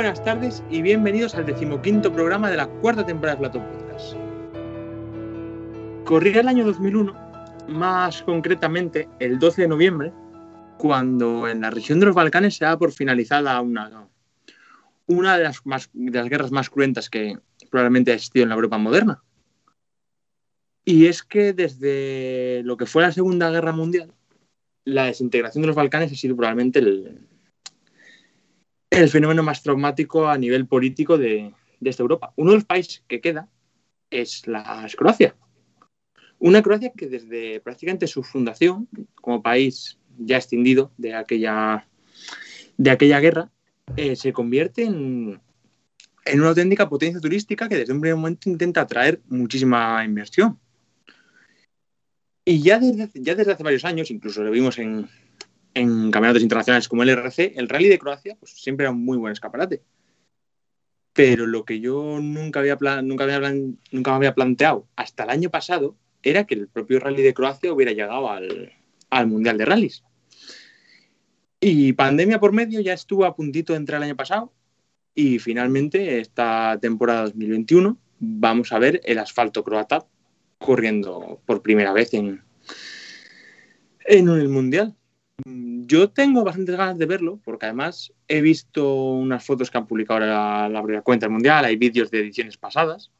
Buenas tardes y bienvenidos al decimoquinto programa de la cuarta temporada de Plato Podcast. Corría el año 2001, más concretamente el 12 de noviembre, cuando en la región de los Balcanes se da por finalizada una, una de, las de las guerras más cruentas que probablemente ha existido en la Europa moderna. Y es que desde lo que fue la Segunda Guerra Mundial, la desintegración de los Balcanes ha sido probablemente el, el fenómeno más traumático a nivel político de, esta Europa. Uno de los países que queda es, la, Croacia. Una Croacia que desde prácticamente su fundación, como país ya extendido de aquella, de aquella guerra, eh, se convierte en, en, una auténtica potencia turística que desde un primer momento intenta atraer muchísima inversión. Y ya desde, ya desde hace varios años, incluso lo vimos en, en campeonatos internacionales como el RC, el Rally de Croacia pues, siempre era un muy buen escaparate. Pero lo que yo nunca había, nunca, había nunca me había planteado hasta el año pasado era que el propio Rally de Croacia hubiera llegado al, al Mundial de Rallys. Y pandemia por medio ya estuvo a puntito de entrar el año pasado y finalmente esta temporada 2021 vamos a ver el asfalto croata corriendo por primera vez en, en el Mundial. Yo tengo bastantes ganas de verlo, porque además he visto unas fotos que han publicado la, la cuenta mundial, hay vídeos de ediciones pasadas.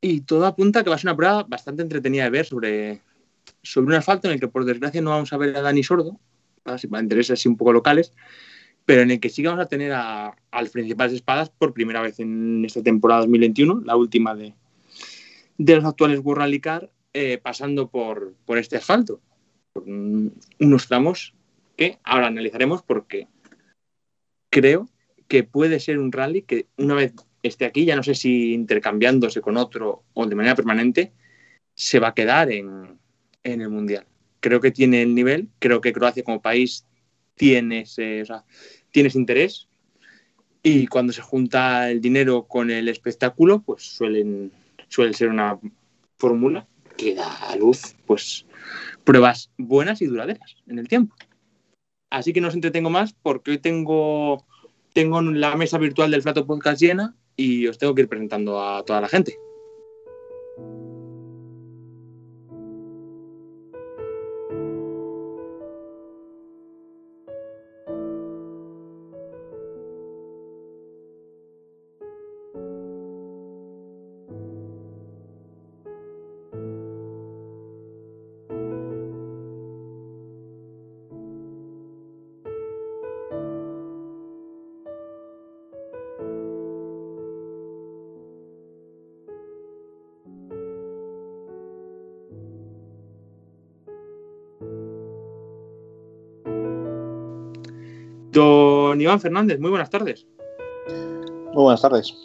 Y todo apunta a que va a ser una prueba bastante entretenida de ver sobre, sobre un asfalto en el que, por desgracia, no vamos a ver a Dani Sordo, para intereses así un poco locales, pero en el que sí vamos a tener a, a principales espadas por primera vez en esta temporada 2021, la última de, de los actuales World Rally Car, eh, pasando por, por este asfalto unos tramos que ahora analizaremos porque creo que puede ser un rally que una vez esté aquí, ya no sé si intercambiándose con otro o de manera permanente, se va a quedar en, el Mundial. Creo que tiene el nivel, creo que Croacia como país tiene ese, tiene interés y cuando se junta el dinero con el espectáculo, pues suelen, suele ser una fórmula que da a luz pues pruebas buenas y duraderas en el tiempo. Así que no os entretengo más porque hoy tengo, tengo la mesa virtual del Plato Podcast llena y os tengo que ir presentando a toda la gente. Iván Fernández, muy buenas tardes. Muy buenas tardes.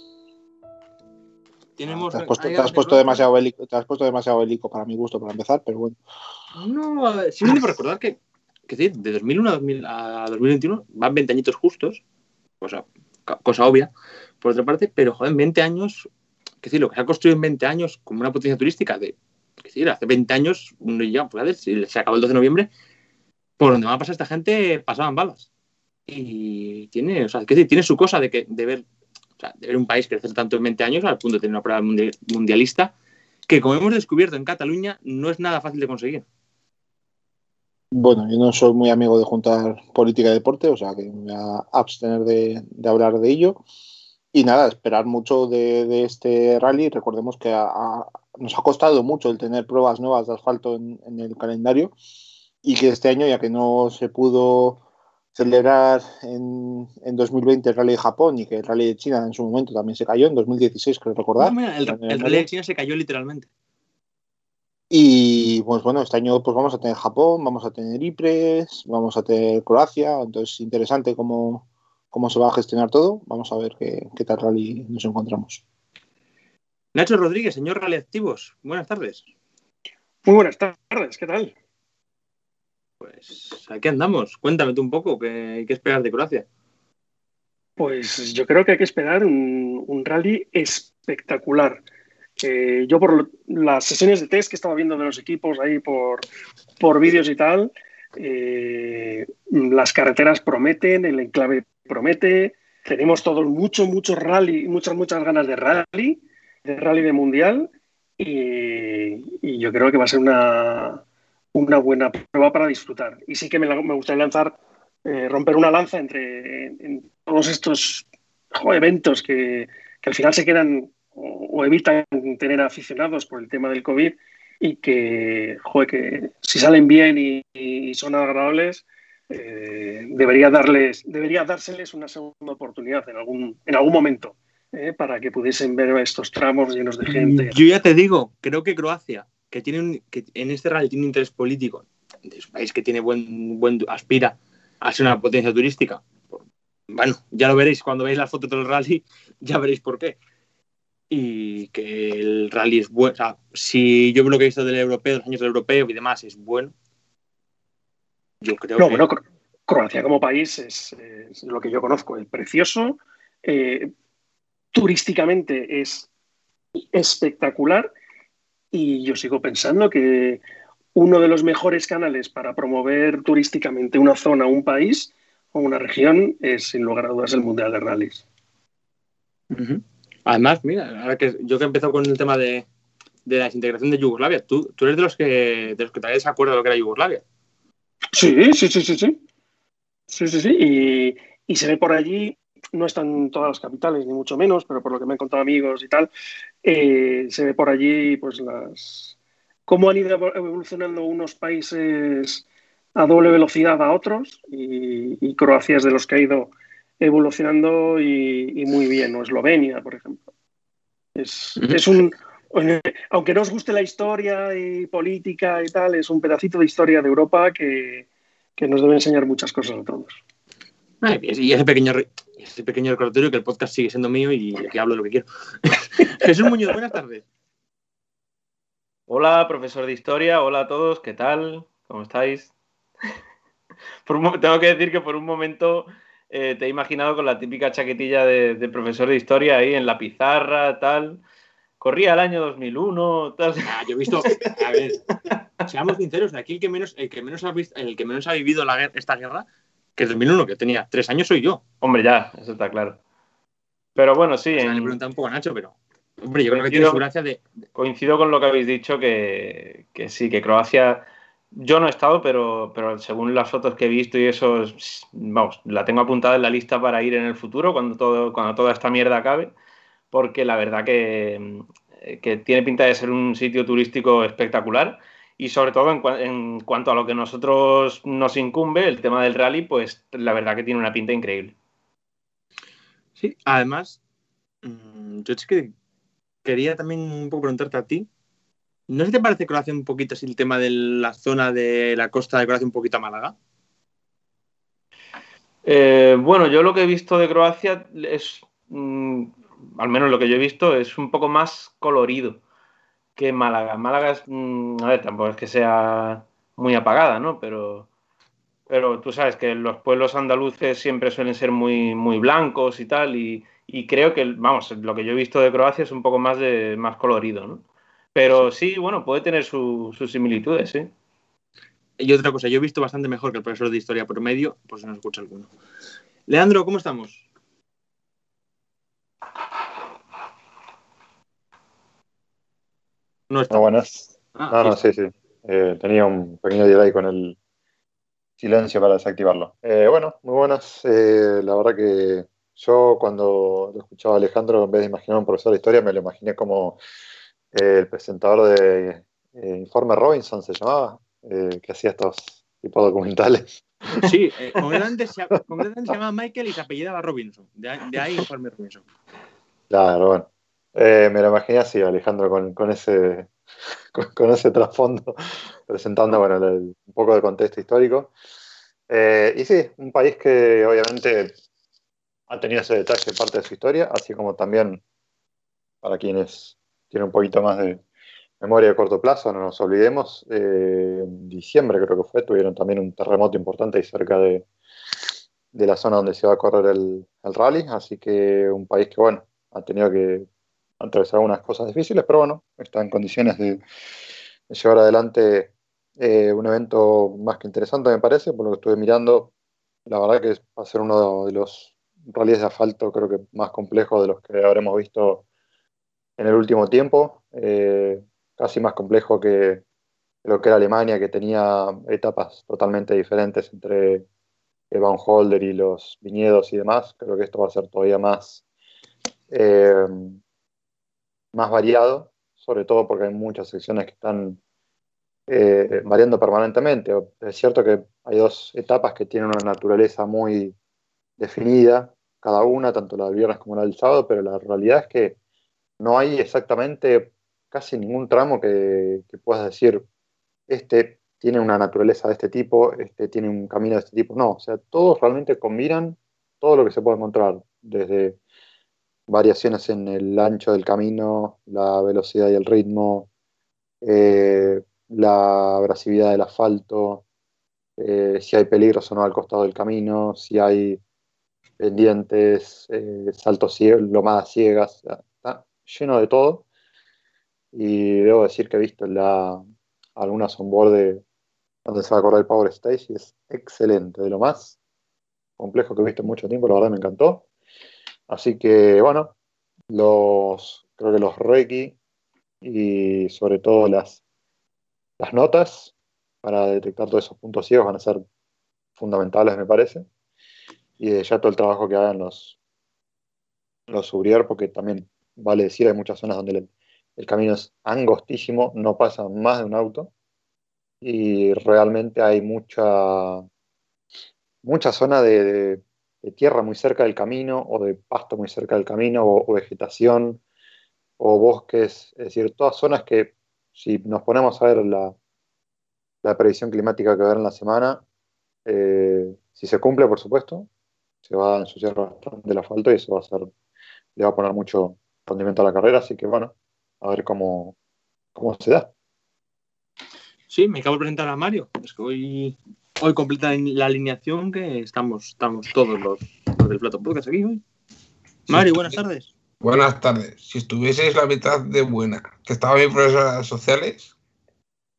Tenemos, te has puesto, demasiado bélico, te has puesto demasiado bélico para mi gusto para empezar, pero bueno. No, simplemente por recordar que, que sí, de 2001 a, 2021 van 20 añitos justos, cosa, cosa obvia, por otra parte, pero joder, en 20 años, que decir, lo que se ha construido en 20 años como una potencia turística de, que decir, hace 20 años, uno ya, pues, si se acabó el 12 de noviembre, por donde va a pasar esta gente pasaban balas y tiene, o sea, que tiene su cosa de, que, de, ver, o sea, de ver un país crecer tanto en 20 años al punto de tener una prueba mundialista que, como hemos descubierto en Cataluña, no es nada fácil de conseguir. Bueno, yo no soy muy amigo de juntar política y deporte, o sea que me voy a abstener de, hablar de ello. Y nada, esperar mucho de, este rally. Recordemos que nos ha costado mucho el tener pruebas nuevas de asfalto en, en el calendario y que este año, ya que no se pudo celebrar en, en, 2020 el Rally de Japón y que el Rally de China en su momento también se cayó, en 2016 creo recordar. el, Rally de China se cayó literalmente. Y pues bueno, este año pues vamos a tener Japón, vamos a tener Ypres, vamos a tener Croacia, entonces interesante cómo, cómo se va a gestionar todo. Vamos a ver qué, qué tal rally nos encontramos. Nacho Rodríguez, señor Rally Activos, buenas tardes. Muy buenas tardes, ¿qué tal? Pues aquí andamos. Cuéntame tú un poco, ¿qué hay que esperar de Croacia? Pues yo creo que hay que esperar un, rally espectacular. yo por las sesiones de test que estaba viendo de los equipos ahí por, por vídeos y tal, eh, las carreteras prometen, el enclave promete, tenemos todos mucho, mucho rally, muchas, muchas ganas de rally, de rally de mundial, y, yo creo que va a ser una, una, buena prueba para disfrutar. Y sí que me, me gustaría lanzar, eh, romper una lanza entre todos estos eventos que, que, al final se quedan o, evitan tener aficionados por el tema del COVID y que, joder, que si salen bien y son agradables, eh, debería, darles, debería dárseles una segunda oportunidad en algún, en algún momento eh, para que pudiesen ver estos tramos llenos de gente. Yo ya te digo, creo que Croacia, que, tiene que en este rally tiene un interés político, es un país que tiene buen, buen aspira a ser una potencia turística. Bueno, ya lo veréis cuando veáis las fotos del rally, ya veréis por qué. Y que el rally es bueno. O sea, si yo veo lo que he visto del europeo, los años del europeo y demás, es bueno yo creo no, Bueno, Croacia como país es, lo que yo conozco, es precioso. Eh, turísticamente es espectacular y yo sigo pensando que uno de los mejores canales para promover turísticamente una zona, un país o una región es sin lugar a dudas el Mundial de Rallys. Además, mira, ahora que yo que he empezado con el tema de, la desintegración de Yugoslavia, tú, tú eres de los que de los que todavía se acuerda de lo que era Yugoslavia. Sí, sí, sí, sí, sí. Sí, sí, sí. Y, se ve por allí, no están todas las capitales, ni mucho menos, pero por lo que me han contado amigos y tal, eh, se ve por allí, pues las. cómo han ido evolucionando unos países a doble velocidad a otros, y, Croacia es de los que ha ido evolucionando y, muy bien, o Eslovenia, por ejemplo. Es, es un, aunque no os guste la historia y política y tal, es un pedacito de historia de Europa que, nos debe enseñar muchas cosas a todos. Y ese pequeño, ese pequeño recordatorio que el podcast sigue siendo mío y que hablo lo que quiero. Jesús Muñoz, buenas tardes. Hola, profesor de historia. Hola a todos. ¿Qué tal? ¿Cómo estáis? tengo que decir que por un momento eh, te he imaginado con la típica chaquetilla de, de, profesor de historia ahí en la pizarra, tal corría el año 2001. Tal. Ah, yo he visto, a ver, seamos sinceros, aquí el que menos, el que menos ha visto, el que menos ha vivido la, esta guerra, que es 2001, que tenía tres años, soy yo. Hombre, ya, eso está claro. Pero bueno, sí. Le pregunta un poco a Nacho, pero. Hombre, yo creo que tiene su gracia de. Coincido con lo que habéis dicho, que, que sí, que Croacia. Yo no he estado, pero, pero según las fotos que he visto y eso, vamos, la tengo apuntada en la lista para ir en el futuro, cuando, todo, cuando toda esta mierda acabe porque la verdad que, tiene pinta de ser un sitio turístico espectacular y sobre todo en, cuanto a lo que nosotros nos incumbe, el tema del rally, pues la verdad que tiene una pinta increíble. Sí, además, mm, yo es que quería también un poco preguntarte a ti, ¿no se te parece Croacia un poquito así el tema de la zona de la costa de Croacia un poquito a Málaga? Eh, bueno, yo lo que he visto de Croacia es mm, al menos lo que yo he visto, es un poco más colorido que Málaga. Málaga es, mm, a ver, tampoco es que sea muy apagada, ¿no? Pero, pero tú sabes que los pueblos andaluces siempre suelen ser muy, muy blancos y tal, y, creo que, vamos, lo que yo he visto de Croacia es un poco más, de, más colorido, ¿no? Pero sí, bueno, puede tener sus similitudes, sí. Y otra cosa, yo he visto bastante mejor que el profesor de historia por medio, pues no escucha alguno. Leandro, ¿cómo estamos? No está. buenas. Ah, no, no, sí, sí. Eh, tenía un pequeño delay con el silencio para desactivarlo. Eh, bueno, muy buenas. Eh, la verdad que yo cuando lo escuchaba a Alejandro, en vez de imaginar un profesor de historia, me lo imaginé como el presentador de Informe Robinson, se llamaba, que hacía estos tipos documentales. Sí, concretamente, se, se, llamaba Michael y se apellidaba Robinson. De, de ahí Informe Robinson. Claro, bueno. Eh, me lo imaginé así, Alejandro, con, ese, con, ese trasfondo, presentando bueno, un poco de contexto histórico. Eh, y sí, un país que obviamente ha tenido ese detalle parte de su historia, así como también para quienes tienen un poquito más de memoria de corto plazo, no nos olvidemos, eh, en diciembre creo que fue, tuvieron también un terremoto importante ahí cerca de, la zona donde se va a correr el, el rally, así que un país que, bueno, ha tenido que atravesar algunas cosas difíciles, pero bueno, está en condiciones de, llevar adelante eh, un evento más que interesante, me parece, por lo que estuve mirando. La verdad que va a ser uno de los rallies de asfalto creo que más complejos de los que habremos visto en el último tiempo, eh, casi más complejo que lo que era Alemania, que tenía etapas totalmente diferentes entre Van Holder y los viñedos y demás. Creo que esto va a ser todavía más, eh, más variado, sobre todo porque hay muchas secciones que están eh, variando permanentemente. Es cierto que hay dos etapas que tienen una naturaleza muy definida, cada una, tanto la del viernes como la del sábado, pero la realidad es que no hay exactamente casi ningún tramo que, puedas decir, este tiene una naturaleza de este tipo, este tiene un camino de este tipo. No, o sea, todos realmente combinan todo lo que se puede encontrar, desde variaciones en el ancho del camino, la velocidad y el ritmo, eh, la abrasividad del asfalto, eh, si hay peligros o no al costado del camino, si hay pendientes, eh, saltos ciegos, lomadas ciegas, está lleno de todo. Y debo decir que he visto la, algunas onboard de, donde se va a correr el Power Stage y es excelente, de lo más complejo que he visto en mucho tiempo, la verdad me encantó. Así que bueno, los, creo que los Reiki y sobre todo las, las notas para detectar todos esos puntos ciegos van a ser fundamentales, me parece. Y ya todo el trabajo que hagan los, los porque también vale decir, hay muchas zonas donde el, camino es angostísimo, no pasa más de un auto y realmente hay mucha, mucha zona de, tierra muy cerca del camino o de pasto muy cerca del camino o, vegetación o bosques, es decir, todas zonas que si nos ponemos a ver la, la predicción climática que va a haber en la semana, eh, si se cumple, por supuesto, se va a ensuciar bastante el asfalto y eso va a ser, le va a poner mucho, rendimiento a la carrera, así que bueno, a ver cómo, cómo se da. Sí, me acabo de presentar a Mario. Es que hoy, hoy completa la alineación que estamos, estamos todos los, del Plato Podcast aquí hoy. Mario, buenas tardes. Buenas tardes. Si estuvieseis la mitad de buena que estaba mi profesora sociales,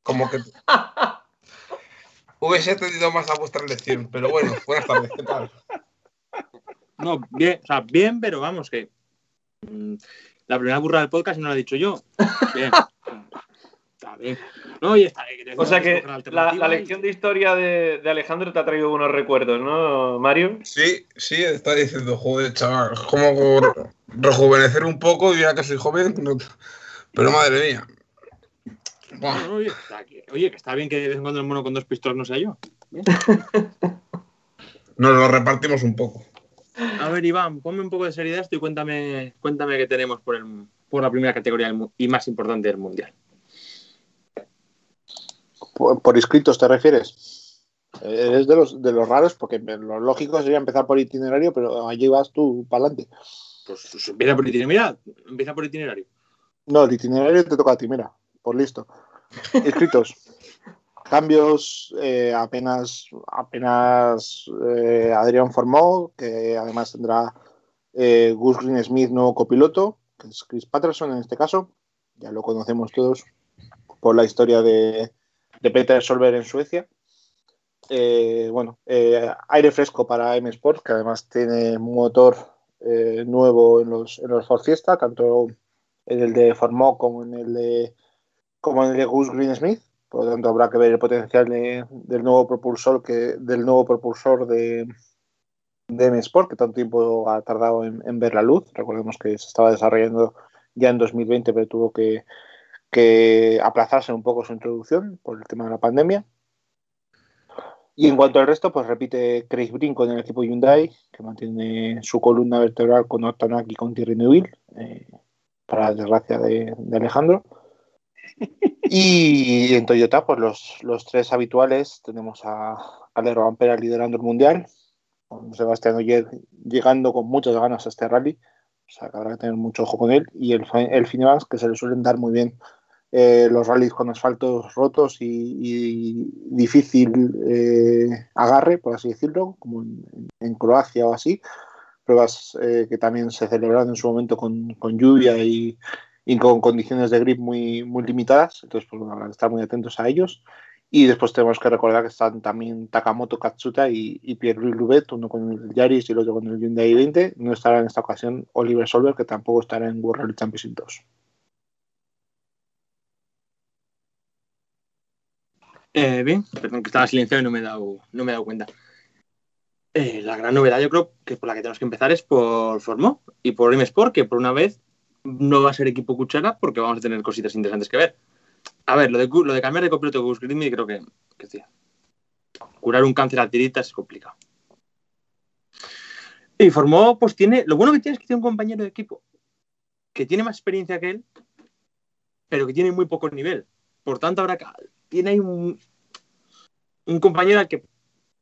como que hubiese atendido más a vuestra lección. Pero bueno, buenas tardes, ¿qué tal? No, bien, o sea, bien, pero vamos, que Mm, la primera burra del podcast no la he dicho yo. Bien. Está. No, y está o sea que la, lección de historia de, Alejandro te ha traído buenos recuerdos, ¿no, Mario? Sí, sí, está diciendo, joder, chaval, como rejuvenecer un poco, ya que soy joven, pero madre mía. oye, que está bien que de vez en cuando el mono con dos pistolas no sea yo. Nos lo repartimos un poco. A ver, Iván, ponme un poco de seriedad esto y cuéntame, cuéntame qué tenemos por, el, por la primera categoría y más importante del Mundial. ¿Por, inscritos te refieres? Es de los, de los raros porque lo lógico sería empezar por itinerario, pero allí vas tú para adelante. Pues, pues, empieza por itinerario. empieza por itinerario. No, el itinerario te toca a ti, mira, por listo. Inscritos. Cambios eh, apenas, apenas eh, Adrián formó, que además tendrá eh, Gus Green Smith, nuevo copiloto, que es Chris Patterson en este caso. Ya lo conocemos todos por la historia de, Peter Solver en Suecia. bueno, aire fresco para M Sport, que además tiene motor nuevo en los, en los Ford Fiesta, tanto en el de Formó como en el de, como en el de Gus Green Smith. Por lo tanto, habrá que ver el potencial del nuevo propulsor que del nuevo propulsor de, de M-Sport, que tanto tiempo ha tardado en, ver la luz. Recordemos que se estaba desarrollando ya en 2020, pero tuvo que, aplazarse un poco su introducción por el tema de la pandemia. Y en cuanto al resto, pues repite Chris Brink con el equipo Hyundai, que mantiene su columna vertebral con Octanak y con Thierry Neuville, eh, para la desgracia de Alejandro. Y en Toyota, pues los, tres habituales, tenemos a, Alero Ampera liderando el mundial, con Sebastián Oyer llegando con muchas ganas a este rally, o sea que habrá que tener mucho ojo con él, y el, el que se le suelen dar muy bien eh, los rallies con asfaltos rotos y, difícil eh, agarre, por así decirlo, como en, Croacia o así, pruebas eh, que también se celebraron en su momento con, con lluvia y, y con condiciones de grip muy, muy limitadas. Entonces, pues bueno, estar muy atentos a ellos. Y después tenemos que recordar que están también Takamoto Katsuta y, y Pierre-Louis uno con el Yaris y el otro con el Hyundai 20. No estará en esta ocasión Oliver Solver, que tampoco estará en World Rally Championship 2. Eh, bien, perdón que estaba silenciado y no me he dado, no me he dado cuenta. Eh, la gran novedad, yo creo que por la que tenemos que empezar es por Formó y por M-Sport, que por una vez no va a ser equipo cuchara porque vamos a tener cositas interesantes que ver. A ver, lo de, lo de cambiar de copiloto de Gus Grimmy creo que, que sí. curar un cáncer a tiritas es complicado. Y Formó, pues tiene. Lo bueno que tiene es que tiene un compañero de equipo que tiene más experiencia que él, pero que tiene muy poco nivel. Por tanto, ahora tiene ahí un, un compañero al que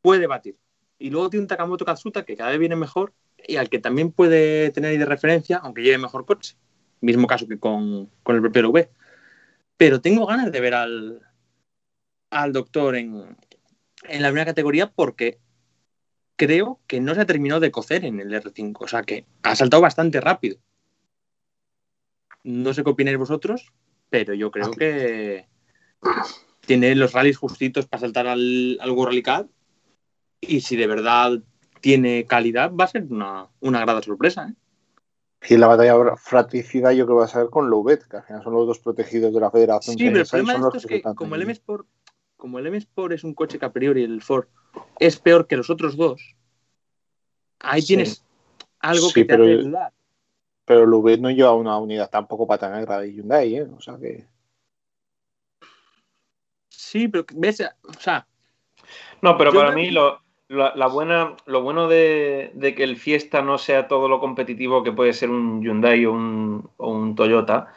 puede batir. Y luego tiene un Takamoto Katsuta que cada vez viene mejor y al que también puede tener ahí de referencia, aunque lleve mejor coche. Mismo caso que con, con el propio LV. Pero tengo ganas de ver al, al doctor en, en la primera categoría porque creo que no se ha terminado de cocer en el R5. O sea que ha saltado bastante rápido. No sé qué opináis vosotros, pero yo creo que tiene los rallies justitos para saltar al, al World Rally Cup. Y si de verdad tiene calidad, va a ser una, una grata sorpresa. ¿eh? Y la batalla fratricida yo creo que va a ser con Louvet, que al final son los dos protegidos de la federación. Sí, pero el problema de esto es que como el, M-Sport, como el M-Sport es un coche que a priori el Ford es peor que los otros dos, ahí Sí. tienes algo Sí, que te pero- hace dudar. Pero Louvet no lleva una unidad tampoco para tan negra de Hyundai, ¿eh? O sea que. Sí, pero ves, o sea, No, pero para mí lo, la, la buena, lo bueno de, de que el Fiesta no sea todo lo competitivo que puede ser un Hyundai o un, o un Toyota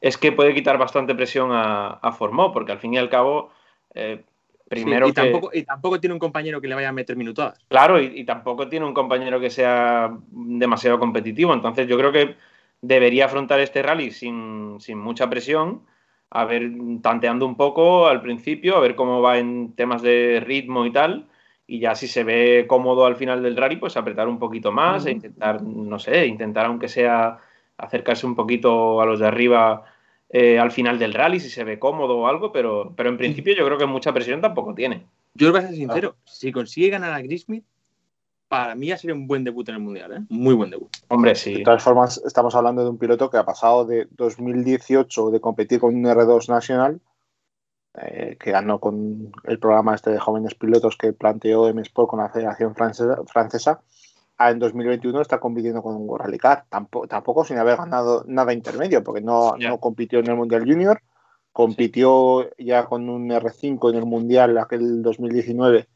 es que puede quitar bastante presión a, a Formó, porque al fin y al cabo, eh, primero sí, y, que... tampoco, y tampoco tiene un compañero que le vaya a meter minutadas. Claro, y, y tampoco tiene un compañero que sea demasiado competitivo. Entonces, yo creo que debería afrontar este rally sin, sin mucha presión, a ver, tanteando un poco al principio, a ver cómo va en temas de ritmo y tal. Y ya si se ve cómodo al final del rally, pues apretar un poquito más e intentar, no sé, intentar aunque sea acercarse un poquito a los de arriba eh, al final del rally, si se ve cómodo o algo, pero, pero en principio yo creo que mucha presión tampoco tiene. Yo voy a ser sincero, si consigue ganar a Grismith, para mí ya sería un buen debut en el Mundial, ¿eh? Muy buen debut. Hombre, sí. De todas formas, estamos hablando de un piloto que ha pasado de 2018 de competir con un R2 Nacional, eh, que ganó con el programa este de jóvenes pilotos que planteó M Sport con la Federación Francesa, francesa a en 2021 está compitiendo con un World Rally Car, tampoco, tampoco sin haber ganado nada intermedio, porque no, no compitió en el Mundial Junior, compitió ya con un R5 en el Mundial aquel 2019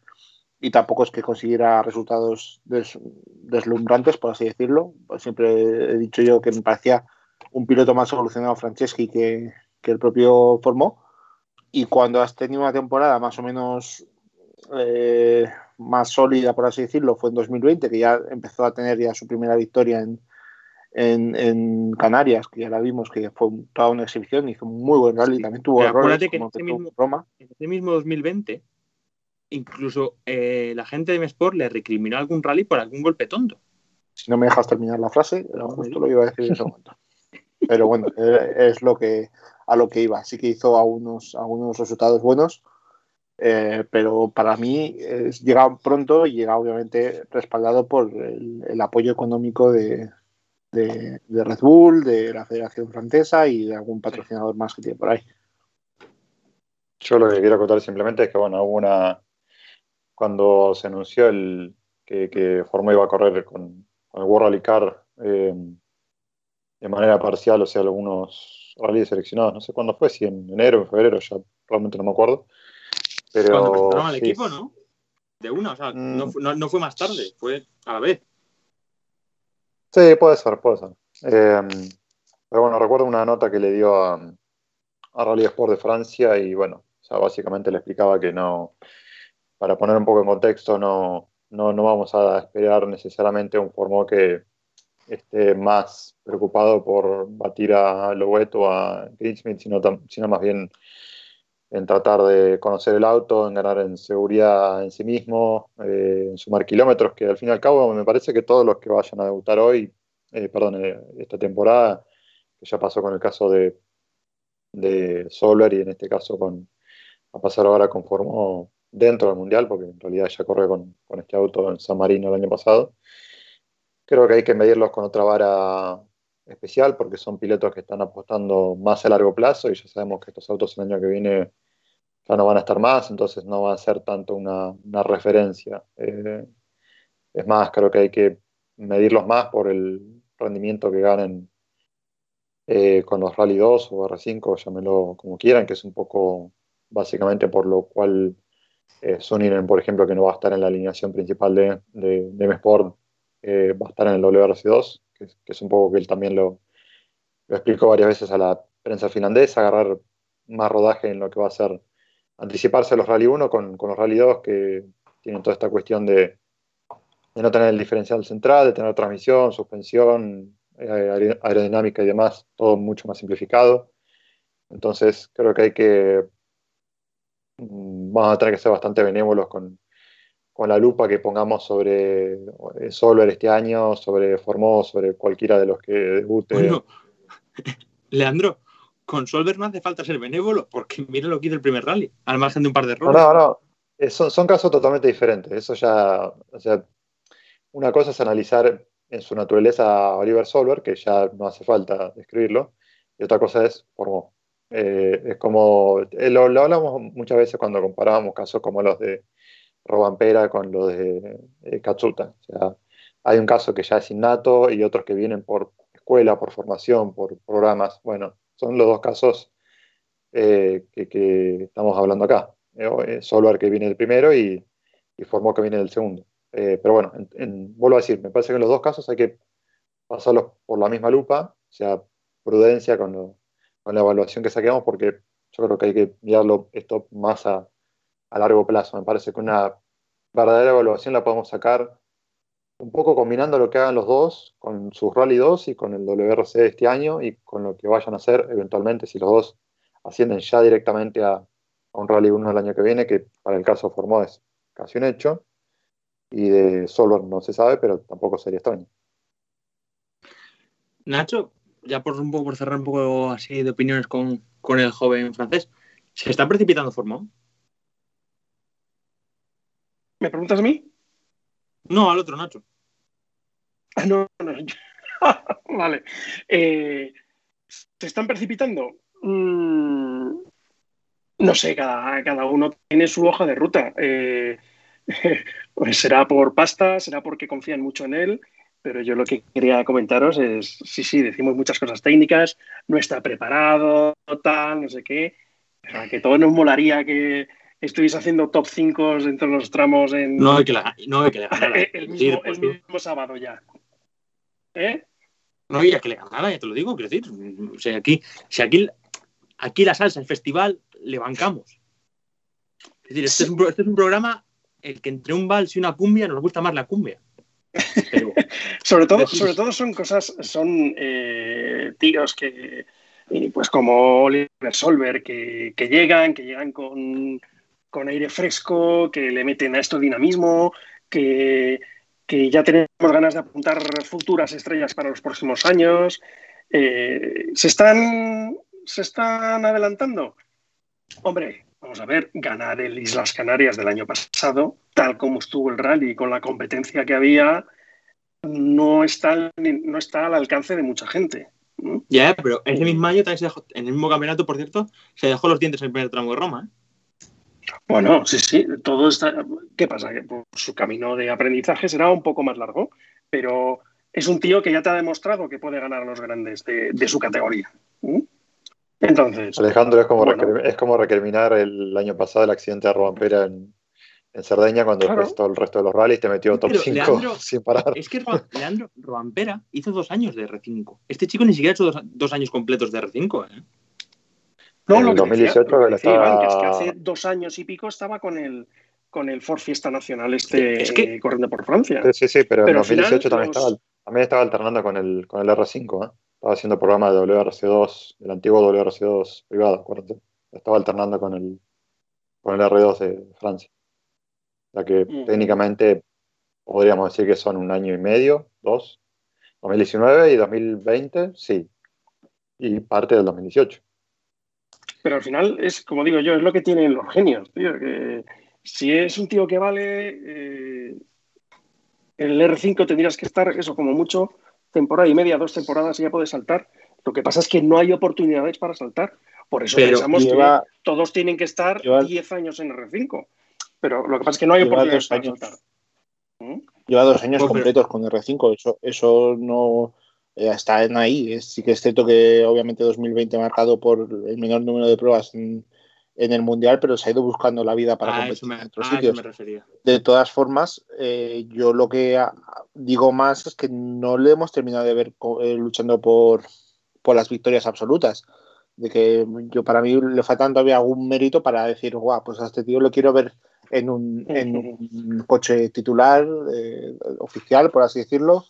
y tampoco es que consiguiera resultados des- deslumbrantes, por así decirlo. Pues siempre he dicho yo que me parecía un piloto más evolucionado Franceschi que, que el propio Formó. Y cuando has tenido una temporada más o menos eh, más sólida, por así decirlo, fue en 2020, que ya empezó a tener ya su primera victoria en, en, en Canarias, que ya la vimos, que fue toda una exhibición, hizo un muy buen rally, también tuvo errores, que como este mismo- Roma. En este mismo 2020, incluso eh, la gente de M-Sport le recriminó algún rally por algún golpe tonto. Si no me dejas terminar la frase, No, justo lo iba a decir en ese momento. Pero bueno, eh, es lo que a lo que iba. Sí que hizo algunos, algunos resultados buenos, eh, pero para mí es, llega pronto y llega obviamente respaldado por el, el apoyo económico de, de, de Red Bull, de la Federación Francesa y de algún patrocinador más que tiene por ahí. Yo lo que quiero contar simplemente es que, bueno, hubo una. Cuando se anunció el que, que iba a correr con, con el World Rally Car eh, de manera parcial, o sea, algunos rallies seleccionados, no sé cuándo fue, si en enero, en febrero, ya realmente no me acuerdo. Pero. Cuando presentaron al sí, equipo, ¿no? De una, o sea, Mm. no, no- no fue más tarde, fue a la vez. Sí, puede ser, puede ser. Eh, pero bueno, recuerdo una nota que le dio a, a Rally Sport de Francia y bueno, o sea, básicamente le explicaba que no, para poner un poco en contexto, no, no, no vamos a esperar necesariamente un Formó que esté más preocupado por batir a Lowet o a Greensmith, sino, sino más bien en tratar de conocer el auto, en ganar en seguridad en sí mismo, eh, en sumar kilómetros, que al fin y al cabo me parece que todos los que vayan a debutar hoy, eh, perdón, eh, esta temporada, que ya pasó con el caso de, de Soler y en este caso con a pasar ahora con Formó dentro del Mundial, porque en realidad ya corre con, con este auto en San Marino el año pasado. Creo que hay que medirlos con otra vara especial, porque son pilotos que están apostando más a largo plazo y ya sabemos que estos autos el año que viene ya no van a estar más, entonces no va a ser tanto una, una referencia. Eh, es más, creo que hay que medirlos más por el rendimiento que ganen eh, con los Rally 2 o R5, llámelo como quieran, que es un poco básicamente por lo cual eh, Soninen, por ejemplo, que no va a estar en la alineación principal de, de, de M-Sport, eh, va a estar en el WRC2, que, que, es un poco que él también lo, lo explicó varias veces a la prensa finlandesa, agarrar más rodaje en lo que va a ser anticiparse a los Rally 1 con, con los Rally 2, que tienen toda esta cuestión de, de no tener el diferencial central, de tener transmisión, suspensión, eh, aerodinámica y demás, todo mucho más simplificado. Entonces, creo que hay que. Mm, Vamos a tener que ser bastante benévolos con, con la lupa que pongamos sobre eh, Solver este año, sobre Formó, sobre cualquiera de los que debute. Bueno, Leandro, con Solver no hace falta ser benévolo, porque mira lo que hizo el primer rally, al margen de un par de No, errores. no, no. Eh, Son, son casos totalmente diferentes. Eso ya. O sea, una cosa es analizar en su naturaleza a Oliver Solver, que ya no hace falta describirlo, y otra cosa es Formó. Eh, es como. eh, lo, lo hablamos muchas veces cuando comparábamos casos como los de Robampera con los de eh, Katsuta. O sea, hay un caso que ya es innato y otros que vienen por escuela, por formación, por programas. Bueno, son los dos casos eh, que, que estamos hablando acá. Eh, Solvar que viene del primero y, y Formó que viene del segundo. Eh, pero bueno, en- en- vuelvo a decir, me parece que en los dos casos hay que pasarlos por la misma lupa, o sea, prudencia con, lo- con la evaluación que saquemos, porque yo creo que hay que mirarlo esto más a, a largo plazo. Me parece que una verdadera evaluación la podemos sacar un poco combinando lo que hagan los dos con sus Rally 2 y con el WRC este año y con lo que vayan a hacer eventualmente si los dos ascienden ya directamente a, a un Rally 1 el año que viene, que para el caso Formó es casi un hecho. Y de Solver no se sabe, pero tampoco sería extraño. Nacho, ya por un poco por cerrar un poco así de opiniones con, con el joven francés, ¿se está precipitando Formó? ¿Me preguntas a mí? No, al otro, Nacho. Ah, no, no. vale. Eh, ¿Se están precipitando? Mm, no sé, cada, cada uno tiene su hoja de ruta. Eh, pues será por pasta, será porque confían mucho en él, pero yo lo que quería comentaros es, sí, sí, decimos muchas cosas técnicas, no está preparado, tal, no sé qué. O sea, que todo nos molaría que estuviese haciendo top 5 entre los tramos en, No hay que, la, no hay que le ganara. el, Sí, mismo, pues, el mismo sábado ya. ¿Eh? No había que le ganara, ya te lo digo, quiero decir. O sea, aquí, si aquí, aquí la salsa, el festival, le bancamos. Es decir, este, es un, este es un programa el que entre un vals y una cumbia nos gusta más la cumbia. Pero, Sobre todo, sobre todo son cosas, son eh, tíos que, eh, pues como Oliver Solver, que, que llegan, que llegan con, con aire fresco, que le meten a esto dinamismo, que, que ya tenemos ganas de apuntar futuras estrellas para los próximos años. Eh, ¿se, están, ¿Se están adelantando? Hombre, vamos a ver, ganar el Islas Canarias del año pasado, tal como estuvo el rally, con la competencia que había, no está, al- no está al alcance de mucha gente. ¿no? ya, pero ese mismo año también se dejó, en el mismo campeonato, por cierto, se dejó los dientes en el primer tramo de Roma. ¿eh? Bueno, sí, sí, todo está. ¿Qué pasa? Que pues, su camino de aprendizaje será un poco más largo, pero es un tío que ya te ha demostrado que puede ganar a los grandes de, de su categoría. Entonces, Alejandro, es como, Bueno. es como recriminar el año pasado el accidente de Robampera en, en Cerdeña cuando Claro. todo el resto de los rallies te metió top Pero, 5 Leandro, sin parar. Es que Ro- Leandro Roampera hizo dos años de R5. Este chico ni siquiera ha hecho dos, dos años completos de R5. ¿eh? no, en lo el que 2018 decía, lo que decía Iván, que es que estaba- hace dos años y pico estaba con el, con el Ford Fiesta Nacional este Es que- corriendo por Francia. Sí, sí, sí, pero, Pero en al final 2018 también, los- estaba, también estaba alternando con el, con el R5, ¿eh? Estaba haciendo programa de WRC2, del antiguo WRC2 privado, acuérdate. Estaba alternando con el, con el R2 de Francia. O sea que Mm. técnicamente podríamos decir que son un año y medio, dos. 2019 y 2020, sí. Y parte del 2018. Pero al final es, como digo yo, es lo que tienen los genios, tío. Que si es un tío que vale, eh, el R5 tendrías que estar, eso, como mucho, temporada y media, dos temporadas y ya puedes saltar. Lo que pasa es que no hay oportunidades para saltar. Por eso Pero pensamos lleva- que todos tienen que estar lleva- 10 años en R5. Pero lo que pasa es que no hay oportunidades para años. saltar. ¿Mm? Lleva dos años Pues, pero- completos con R5, eso, eso no eh, está en ahí. Es- sí que es cierto que obviamente 2020 marcado por el menor número de pruebas en, en el Mundial, pero se ha ido buscando la vida para competir Ah, eso me, en otros a eso sitios. me refería. De todas formas, eh, yo lo que ah, digo más es que no le hemos terminado de ver eh, luchando por, por las victorias absolutas. De que yo para mí le falta todavía algún mérito para decir, guau, pues a este tío lo quiero ver en un, en un coche titular, eh, oficial, por así decirlo,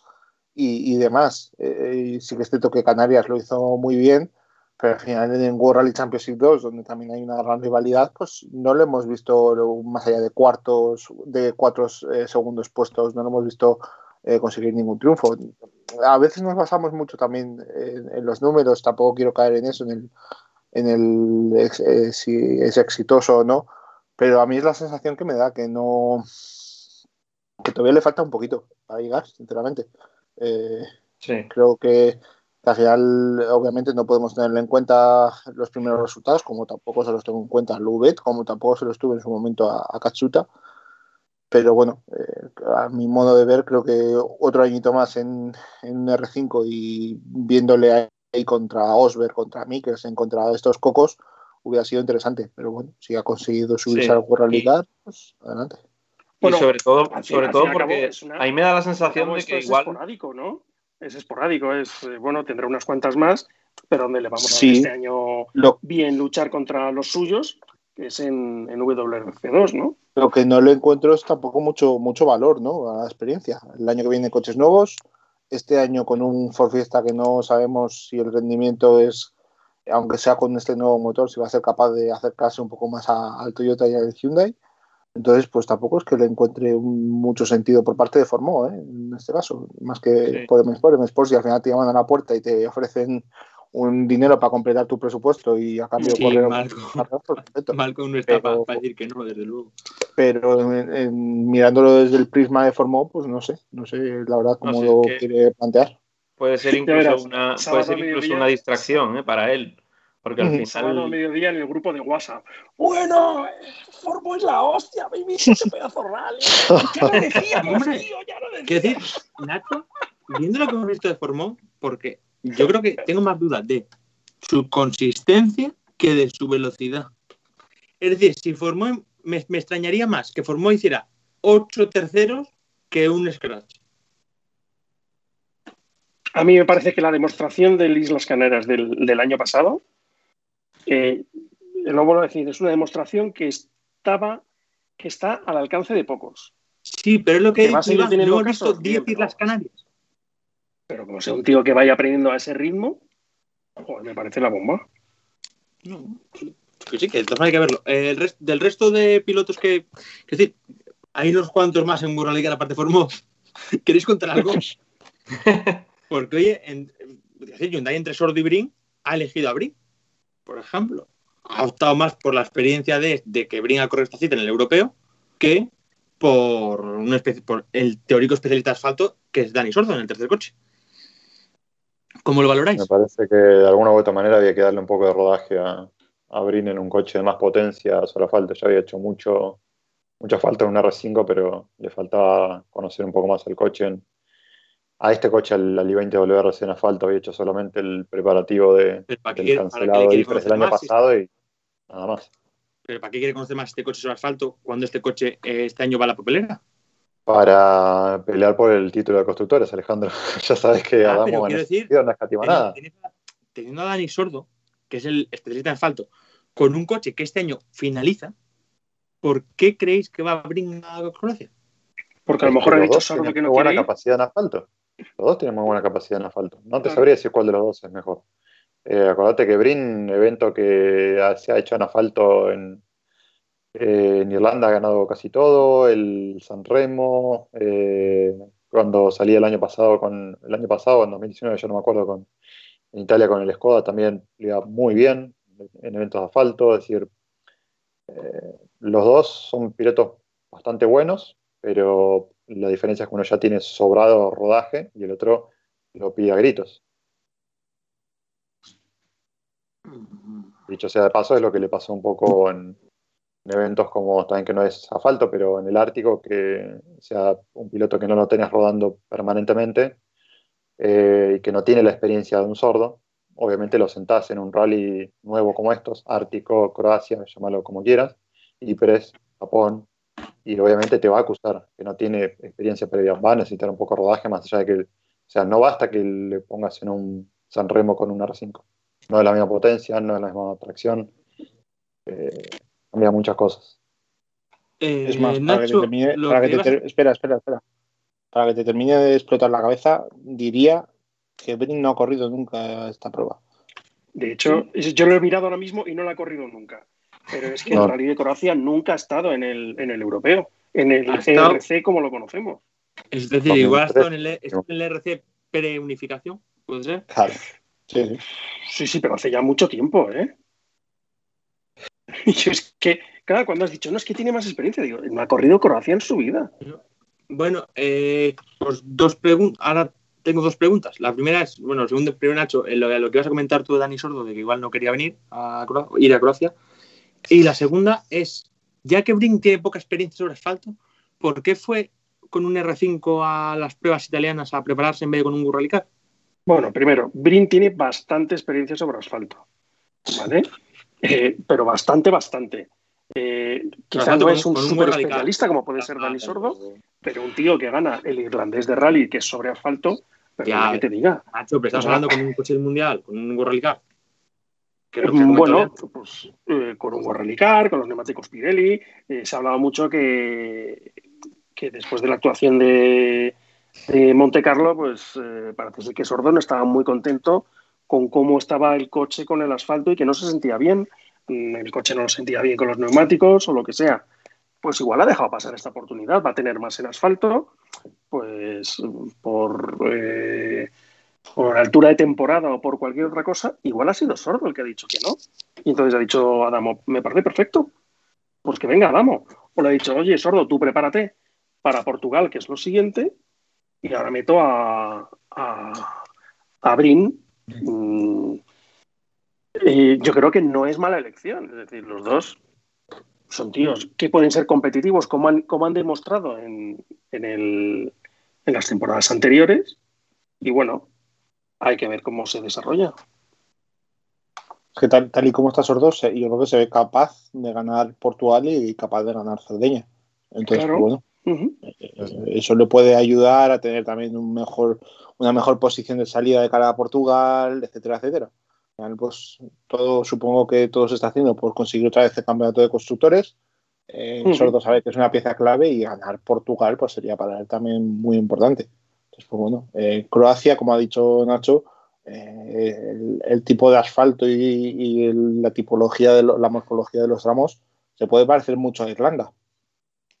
y, y demás. Eh, y sí que es cierto que Canarias lo hizo muy bien, pero al final en World Rally Championship 2, donde también hay una gran rivalidad, pues no lo hemos visto más allá de cuartos, de cuatro eh, segundos puestos, no lo hemos visto eh, conseguir ningún triunfo. A veces nos basamos mucho también en, en los números, tampoco quiero caer en eso, en el, en el eh, si es exitoso o no, pero a mí es la sensación que me da que no que todavía le falta un poquito para llegar, sinceramente. Sí. creo que al final, obviamente, no podemos tenerle en cuenta los primeros resultados, como tampoco se los tengo en cuenta a Lubet, como tampoco se los tuve en su momento a, a Katsuta. Pero bueno, eh, a mi modo de ver, creo que otro añito más en, en un R5 y viéndole ahí contra Osberg, contra Mikkelsen, contra estos cocos, hubiera sido interesante. Pero bueno, si ha conseguido subirse Sí. World Rally Car, pues adelante. Bueno, y sobre todo, sobre todo porque es una- ahí me da la sensación de que es igual. ¿no? Es esporádico, es eh, bueno, tendrá unas cuantas más, pero donde le vamos a ver este año Lo, bien luchar contra los suyos, que es en, en WRC2, ¿no? Lo que no le encuentro es tampoco mucho, mucho valor ¿no? a la experiencia. El año que viene coches nuevos, este año con un Ford Fiesta que no sabemos si el rendimiento es, aunque sea con este nuevo motor, si va a ser capaz de acercarse un poco más a- al Toyota y al Hyundai. Entonces, pues tampoco es que le encuentre un- mucho sentido por parte de Formó, ¿eh? en este caso, más que Sí. por M-Sport. M-Sport, si al final te llaman a la puerta y te ofrecen un dinero para completar tu presupuesto y a cambio Sí, correr Malcolm no está para decir que no, desde luego. pero en- en- mirándolo desde el prisma de Formó, pues no sé, no sé la verdad cómo sé, lo quiere plantear. Puede ser incluso una, puede ser incluso una distracción ¿eh? para él. Porque al Ujú. Sábado a final. mediodía en el grupo de WhatsApp. Bueno, Formo es la hostia, visto ese pedazo rally. Ya lo decíamos, Hombre, tío, ya lo Quiero decíamos. decir, Nacho, viendo lo que hemos visto de Formón, porque yo creo que tengo más dudas de su consistencia que de su velocidad. Es decir, si Formó, me, me extrañaría más que Formó hiciera ocho terceros que un scratch. A mí me parece que la demostración del Islas Canarias del, del año pasado, eh, lo vuelvo a decir, es una demostración que estaba, que está al alcance de pocos. Sí, pero es lo que, Que he va a dicho, seguir Iván, teniendo no hemos casos, visto 10 bien, Islas Canarias. Pero como sea un tío que vaya aprendiendo a ese ritmo, joder, me parece la bomba. No, que sí, que hay que verlo. Eh, el rest- del resto de pilotos que. Es decir, hay unos cuantos más en World League, aparte Formó. ¿Queréis contar algo? Porque, oye, en, decir, Hyundai entre Sordo y Brin ha elegido a Brin, por ejemplo. Ha optado más por la experiencia de, de que Brin ha corrido esta cita en el europeo que por, especie, por el teórico especialista de asfalto que es Dani Sordo en el tercer coche. ¿Cómo lo valoráis? Me parece que de alguna u otra manera había que darle un poco de rodaje a, a Brin en un coche de más potencia sobre asfalto. Ya había hecho mucho, mucha falta en un R5, pero le faltaba conocer un poco más el coche. En- a este coche, al, al i20 WRC en asfalto, había hecho solamente el preparativo de, ¿Para qué, del cancelado quiere IFRES conocer el año más? pasado y nada más. ¿Pero ¿Para qué quiere conocer más este coche sobre asfalto cuando este coche eh, este año va a la papelera? Para pelear por el título de constructores, Alejandro. ya sabes que Ah, Adamo pero en decir, no escatima nada. Teniendo, a Dani Sordo, que es el especialista en asfalto, con un coche que este año finaliza, ¿por qué creéis que va a abrir a Croacia? Porque a lo mejor que ha los dicho dos Sordo que no buena ir. capacidad en asfalto. Los dos tienen muy buena capacidad en asfalto. No te sabría decir cuál de los dos es mejor. Eh, acordate que Brin, evento que ha- se ha hecho en asfalto en, eh, en Irlanda, ha ganado casi todo. El San Remo, eh, cuando salía el año pasado, con el año pasado, en 2019, yo no me acuerdo, con, en Italia con el Skoda también le iba muy bien. en eventos de asfalto, es decir, eh, los dos son pilotos bastante buenos, pero la diferencia es que uno ya tiene sobrado rodaje y el otro lo pide a gritos. Dicho sea de paso, es lo que le pasó un poco en, en eventos como también que no es asfalto, pero en el Ártico, que sea un piloto que no lo tengas rodando permanentemente eh, y que no tiene la experiencia de un sordo, obviamente lo sentás en un rally nuevo como estos, Ártico, Croacia, llámalo como quieras, Ypres, Japón, y obviamente te va a acusar que no tiene experiencia previa, va a necesitar un poco de rodaje más allá de que, o sea, no basta que le pongas en un San Remo con un R5, no es la misma potencia, no es la misma tracción, eh, cambia muchas cosas. Eh, Es más, para que te termine, lo para que que te ibas- ter- espera, espera, espera. Para que te termine de explotar la cabeza, diría que Brin no ha corrido nunca esta prueba. De hecho, yo lo he mirado ahora mismo y no la ha corrido nunca. Pero es que No. el Rally de Croacia nunca ha estado en el, en el europeo, en el ERC como lo conocemos. Es decir, igual ha 2003, estado en el, está en el RC pre-unificación, ¿puede ser? Claro. Sí, sí. Sí, sí, pero hace ya mucho tiempo, ¿eh? Y yo es que, claro, cuando has dicho, no, es que tiene más experiencia, digo, no ha corrido Croacia en su vida. Bueno, eh, pues dos preguntas. Ahora tengo dos preguntas. La primera es, bueno, segundo, primero Nacho, en lo, lo que vas a comentar tú de Dani Sordo, de que igual no quería venir a Cro- ir a Croacia. Y la segunda es, ya que Brink tiene poca experiencia sobre asfalto, ¿por qué fue con un R5 a las pruebas italianas a prepararse en vez de con un Gurralicar? Bueno, primero, Brin tiene bastante experiencia sobre asfalto, ¿vale? Eh, pero bastante, bastante. Eh, quizá Asfalto no es un Gurralicar. especialista como puede ser Dani Sordo, pero un tío que gana el irlandés de rally, que es sobre asfalto, pero Ya. que te diga. Nacho, pero estamos hablando con un coche del mundial, con un Gurralicar. Que es lo que Mm, comentó Bueno, pues eh, con un Rallycar, con los neumáticos Pirelli, eh, se ha hablado mucho que, que después de la actuación de, de Monte Carlo, pues eh, parece ser que Sordo no estaba muy contento con cómo estaba el coche con el asfalto y que no se sentía bien. Mm, El coche no lo sentía bien con los neumáticos o lo que sea. Pues igual ha dejado pasar esta oportunidad, va a tener más en asfalto, pues por, eh, por altura de temporada o por cualquier otra cosa, igual ha sido Sordo el que ha dicho que no. Y entonces ha dicho Adamo, me parece perfecto, pues que venga Adamo. O le ha dicho, oye, Sordo, tú prepárate para Portugal, que es lo siguiente, y ahora meto a, a, Brin. Mm, y yo creo que no es mala elección, es decir, los dos son tíos que pueden ser competitivos como han, como han demostrado en, en, el, en las temporadas anteriores. Y bueno, hay que ver cómo se desarrolla. Es que tal, tal y como está Sordo, se- yo creo que se ve capaz de ganar Portugal y capaz de ganar Cerdeña. Entonces, Claro. bueno, eh, eso le puede ayudar a tener también un mejor, una mejor posición de salida de cara a Portugal, etcétera, etcétera. Pues todo, supongo que todo se está haciendo por conseguir otra vez el campeonato de constructores. Eh, Ujú. Sordo sabe que es una pieza clave y ganar Portugal pues sería para él también muy importante. Entonces, pues bueno, eh, Croacia, como ha dicho Nacho, eh, el, el tipo de asfalto y, y el- la tipología de lo- la morfología de los tramos se puede parecer mucho a Irlanda.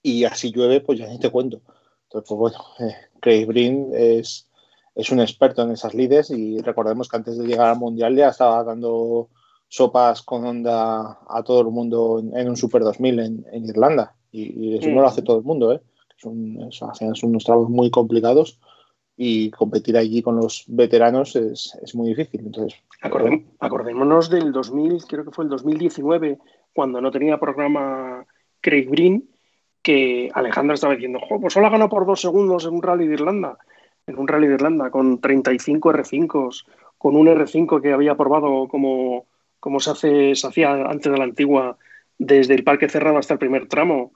Y así llueve, pues ya ni te cuento. Entonces, pues bueno, eh, Craig Breen es, es un experto en esas lides y recordemos que antes de llegar al Mundial ya estaba dando sopas con onda a todo el mundo en, en un Super 2000 en, en Irlanda. Y, y eso no lo hace todo el mundo, ¿eh? Son, al final son unos tramos muy complicados y competir allí con los veteranos es, es muy difícil. Entonces, acordémonos del 2000, creo que fue el 2019, cuando no tenía programa Craig Breen, que Alejandro estaba diciendo, "Jo, pues solo ha ganado por dos segundos en un rally de Irlanda, en un rally de Irlanda con 35 R5s, con un R5 que había probado como, como se, hace, se hacía antes de la antigua, desde el parque cerrado hasta el primer tramo,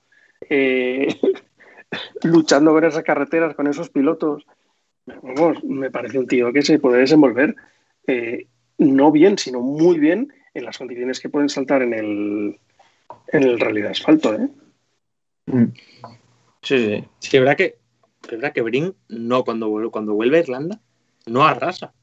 eh, luchando con esas carreteras, con esos pilotos. Vamos, me parece un tío que se puede desenvolver eh, no bien, sino muy bien en las condiciones que pueden saltar en el, en el rally de asfalto. ¿eh? Sí, sí. Sí, es verdad que, es verdad que Brin no, cuando, vuelve- cuando vuelve a Irlanda, no arrasa.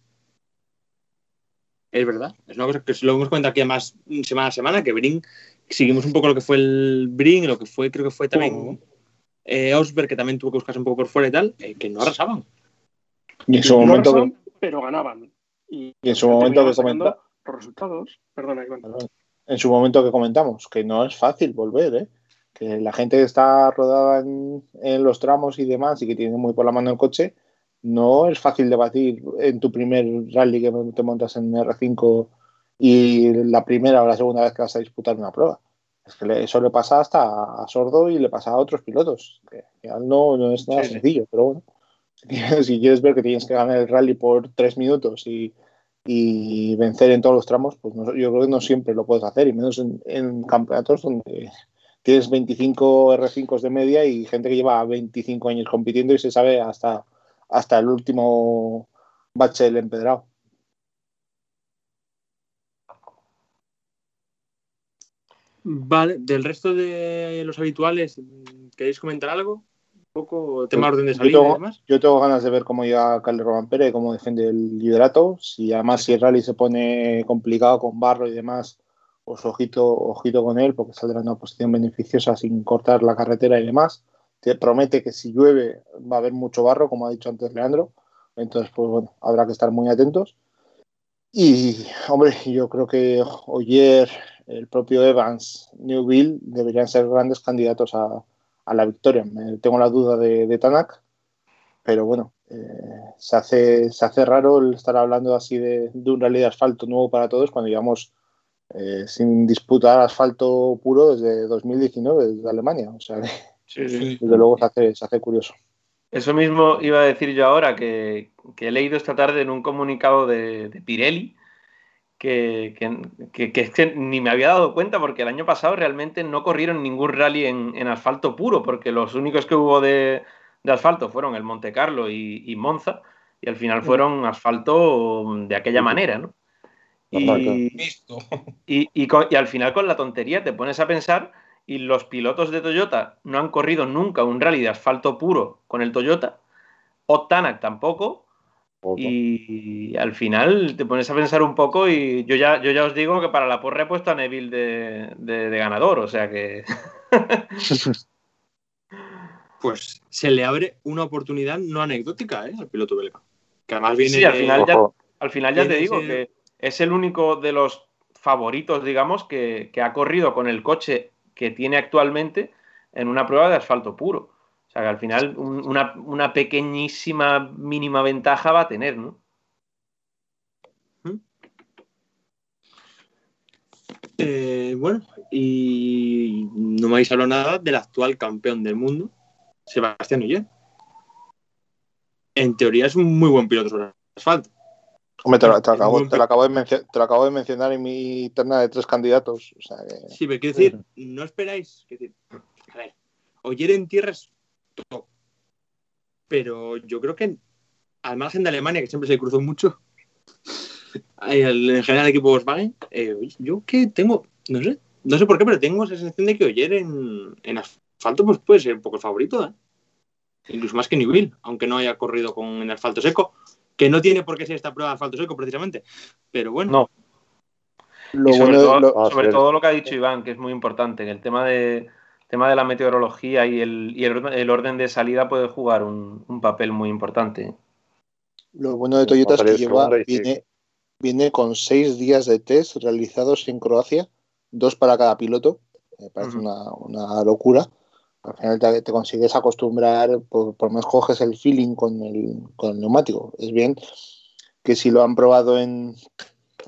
Es verdad. Es una cosa que lo hemos comentado aquí más semana a semana, que Brin, seguimos un poco lo que fue el Brin, lo que fue, creo que fue también Ujú. eh, Osberg, que también tuvo que buscarse un poco por fuera y tal, eh, que no arrasaban. Y en su momento, arrasaban, pero ganaban. Y, y en su momento que terminaban sacando comenta, los resultados. Perdona, Iván. En su momento que comentamos, que no es fácil volver, ¿eh? que la gente que está rodada en, en los tramos y demás y que tiene muy por la mano el coche, no es fácil debatir en tu primer rally que te montas en R5 y la primera o la segunda vez que vas a disputar una prueba. Es que eso le pasa hasta a Sordo y le pasa a otros pilotos. Que, no, no es nada sencillo, pero bueno. Si quieres ver que tienes que ganar el rally por tres minutos y, vencer en todos los tramos, pues no, yo creo que no siempre lo puedes hacer, y menos en, en campeonatos donde tienes 25 R5 de media y gente que lleva 25 años compitiendo y se sabe hasta, hasta el último bache del empedrado. Vale, del resto de los habituales, ¿queréis comentar algo? Poco tema orden de salida yo tengo, y demás. Yo tengo ganas de ver cómo llega Calderón Pérez, cómo defiende el liderato. Si además si el rally se pone complicado con barro y demás, pues ojito, ojito con él, porque saldrá en una posición beneficiosa sin cortar la carretera y demás. Te promete que si llueve va a haber mucho barro, como ha dicho antes Leandro. Entonces, pues bueno, habrá que estar muy atentos. Y, hombre, yo creo que Oyer, el propio Evans, Newville deberían ser grandes candidatos a, a la victoria. Me, tengo la duda de, de Tanak, pero bueno, eh, se, hace, se hace raro el estar hablando así de, de, un rally de asfalto nuevo para todos cuando llevamos eh, sin disputar asfalto puro desde 2019, desde Alemania. O sea, Sí, sí. desde luego se hace, se hace curioso. Eso mismo iba a decir yo ahora, que, que he leído esta tarde en un comunicado de, de Pirelli, que, que, que, es que ni me había dado cuenta porque el año pasado realmente no corrieron ningún rally en, en asfalto puro, porque los únicos que hubo de, de asfalto fueron el Monte Carlo y, y, Monza, y al final fueron asfalto de aquella manera, ¿no? Y, y, y, y al final con la tontería te pones a pensar y los pilotos de Toyota no han corrido nunca un rally de asfalto puro con el Toyota, Otanak tampoco, y, y, al final te pones a pensar un poco y yo ya, yo ya os digo que para la porra he puesto a Neville de, de, de ganador, o sea que... pues se le abre una oportunidad no anecdótica ¿eh? al piloto belga. Que además viene... Sí, al final ya, al final ya te digo ese... que es el único de los favoritos, digamos, que, que ha corrido con el coche que tiene actualmente en una prueba de asfalto puro. Sea que al final un, una, una, pequeñísima mínima ventaja va a tener, ¿no? Eh, bueno, y no me habéis hablado nada del actual campeón del mundo, Sebastián Oyer. En teoría es un muy buen piloto sobre asfalto. Hombre, te lo, te, lo acabo, te, lo acabo de te, lo acabo, de mencionar en mi terna de tres candidatos. O sea que... Sí, pero quiero decir, no esperáis. Decir, a ver, Oyer en tierra es top. Pero yo creo que al margen de Alemania, que siempre se cruzó mucho, en general el equipo Volkswagen, eh, yo que tengo, no sé, no sé por qué, pero tengo esa sensación de que Oyer en, en asfalto pues puede ser un poco el favorito, ¿eh? incluso más que Newville, aunque no haya corrido con en asfalto seco que no tiene por qué ser esta prueba de asfalto seco precisamente, pero bueno. No. Lo sobre, bueno, todo, lo, sobre todo, lo, que ha dicho Iván, que es muy importante, que el tema de, tema de la meteorología y, el, y el, el orden de salida puede jugar un, un, papel muy importante. Lo bueno de Toyota es que lleva, viene, viene con seis días de test realizados en Croacia, dos para cada piloto, me parece uh -huh. una, una locura al final te, te consigues acostumbrar, por, por, más coges el feeling con el, con el, neumático. Es bien que si lo han probado en,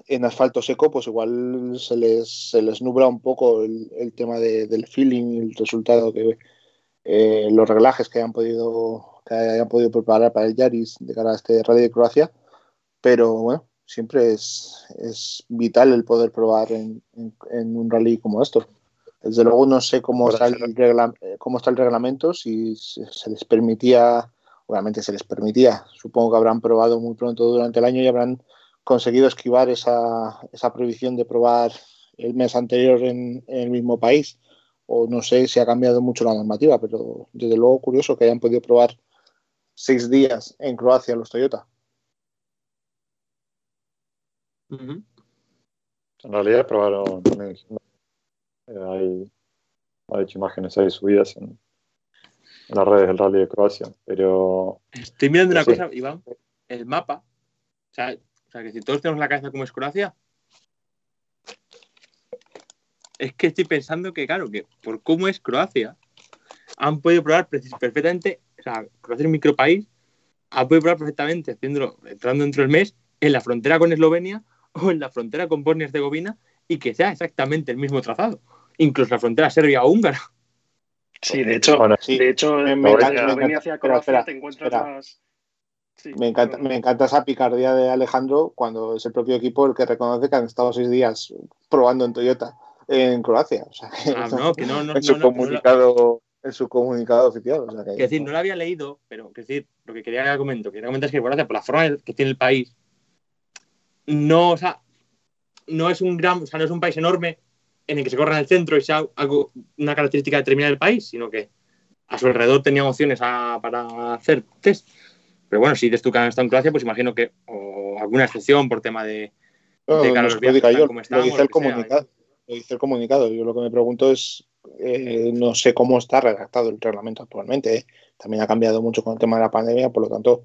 en asfalto seco, pues igual se les, se les nubla un poco el, el tema de, del feeling y el resultado que eh, los reglajes que hayan podido que hayan podido preparar para el Yaris de cara a este Rally de Croacia. Pero bueno, siempre es, es vital el poder probar en, en, en un rally como esto. Desde luego no sé cómo está, el regla, cómo está el reglamento, si se les permitía, obviamente se les permitía, supongo que habrán probado muy pronto durante el año y habrán conseguido esquivar esa, esa prohibición de probar el mes anterior en, en, el mismo país. O no sé si ha cambiado mucho la normativa, pero desde luego curioso que hayan podido probar seis días en Croacia los Toyota. Uh -huh. En realidad probaron hay, ha hecho imágenes ahí subidas en, en, las redes del Rally de Croacia, pero... Estoy mirando una sí. cosa, Iván, el mapa, o sea, o sea, que si todos tenemos la cabeza como es Croacia, es que estoy pensando que, claro, que por cómo es Croacia, han podido probar precis- perfectamente, o sea, Croacia es un micropaís, ha podido probar perfectamente, haciéndolo, entrando dentro del mes, en la frontera con Eslovenia o en la frontera con Bosnia y Herzegovina, y que sea exactamente el mismo trazado. Incluso la frontera serbia o húngara. Sí, de hecho, Bueno, Sí, de hecho, me Eslovenia hacia Croacia espera, te encuentras espera. más. Sí, Me encanta, me encanta esa picardía de Alejandro cuando es el propio equipo el que reconoce que han estado seis días probando en Toyota en Croacia. O sea, que Ah, no, que no, no, en su comunicado, en su comunicado oficial. O sea, que, Que decir, no lo había leído, pero que decir, lo que quería comentar, quería comentar es que Croacia, por la forma que tiene el país, no, o sea, no es un gran, o sea, no es un país enorme en el que se corra en el centro y sea algo, una característica determinada del país, sino que a su alrededor tenía opciones a- para hacer test. Pero bueno, si dices tú que han estado en Croacia, pues imagino que, o alguna excepción por tema de, No, no lo diga yo, como lo dice lo el comunicado. Lo dice el comunicado. Yo lo que me pregunto es, eh, no sé cómo está redactado el reglamento actualmente. ¿eh? También ha cambiado mucho con el tema de la pandemia, por lo tanto,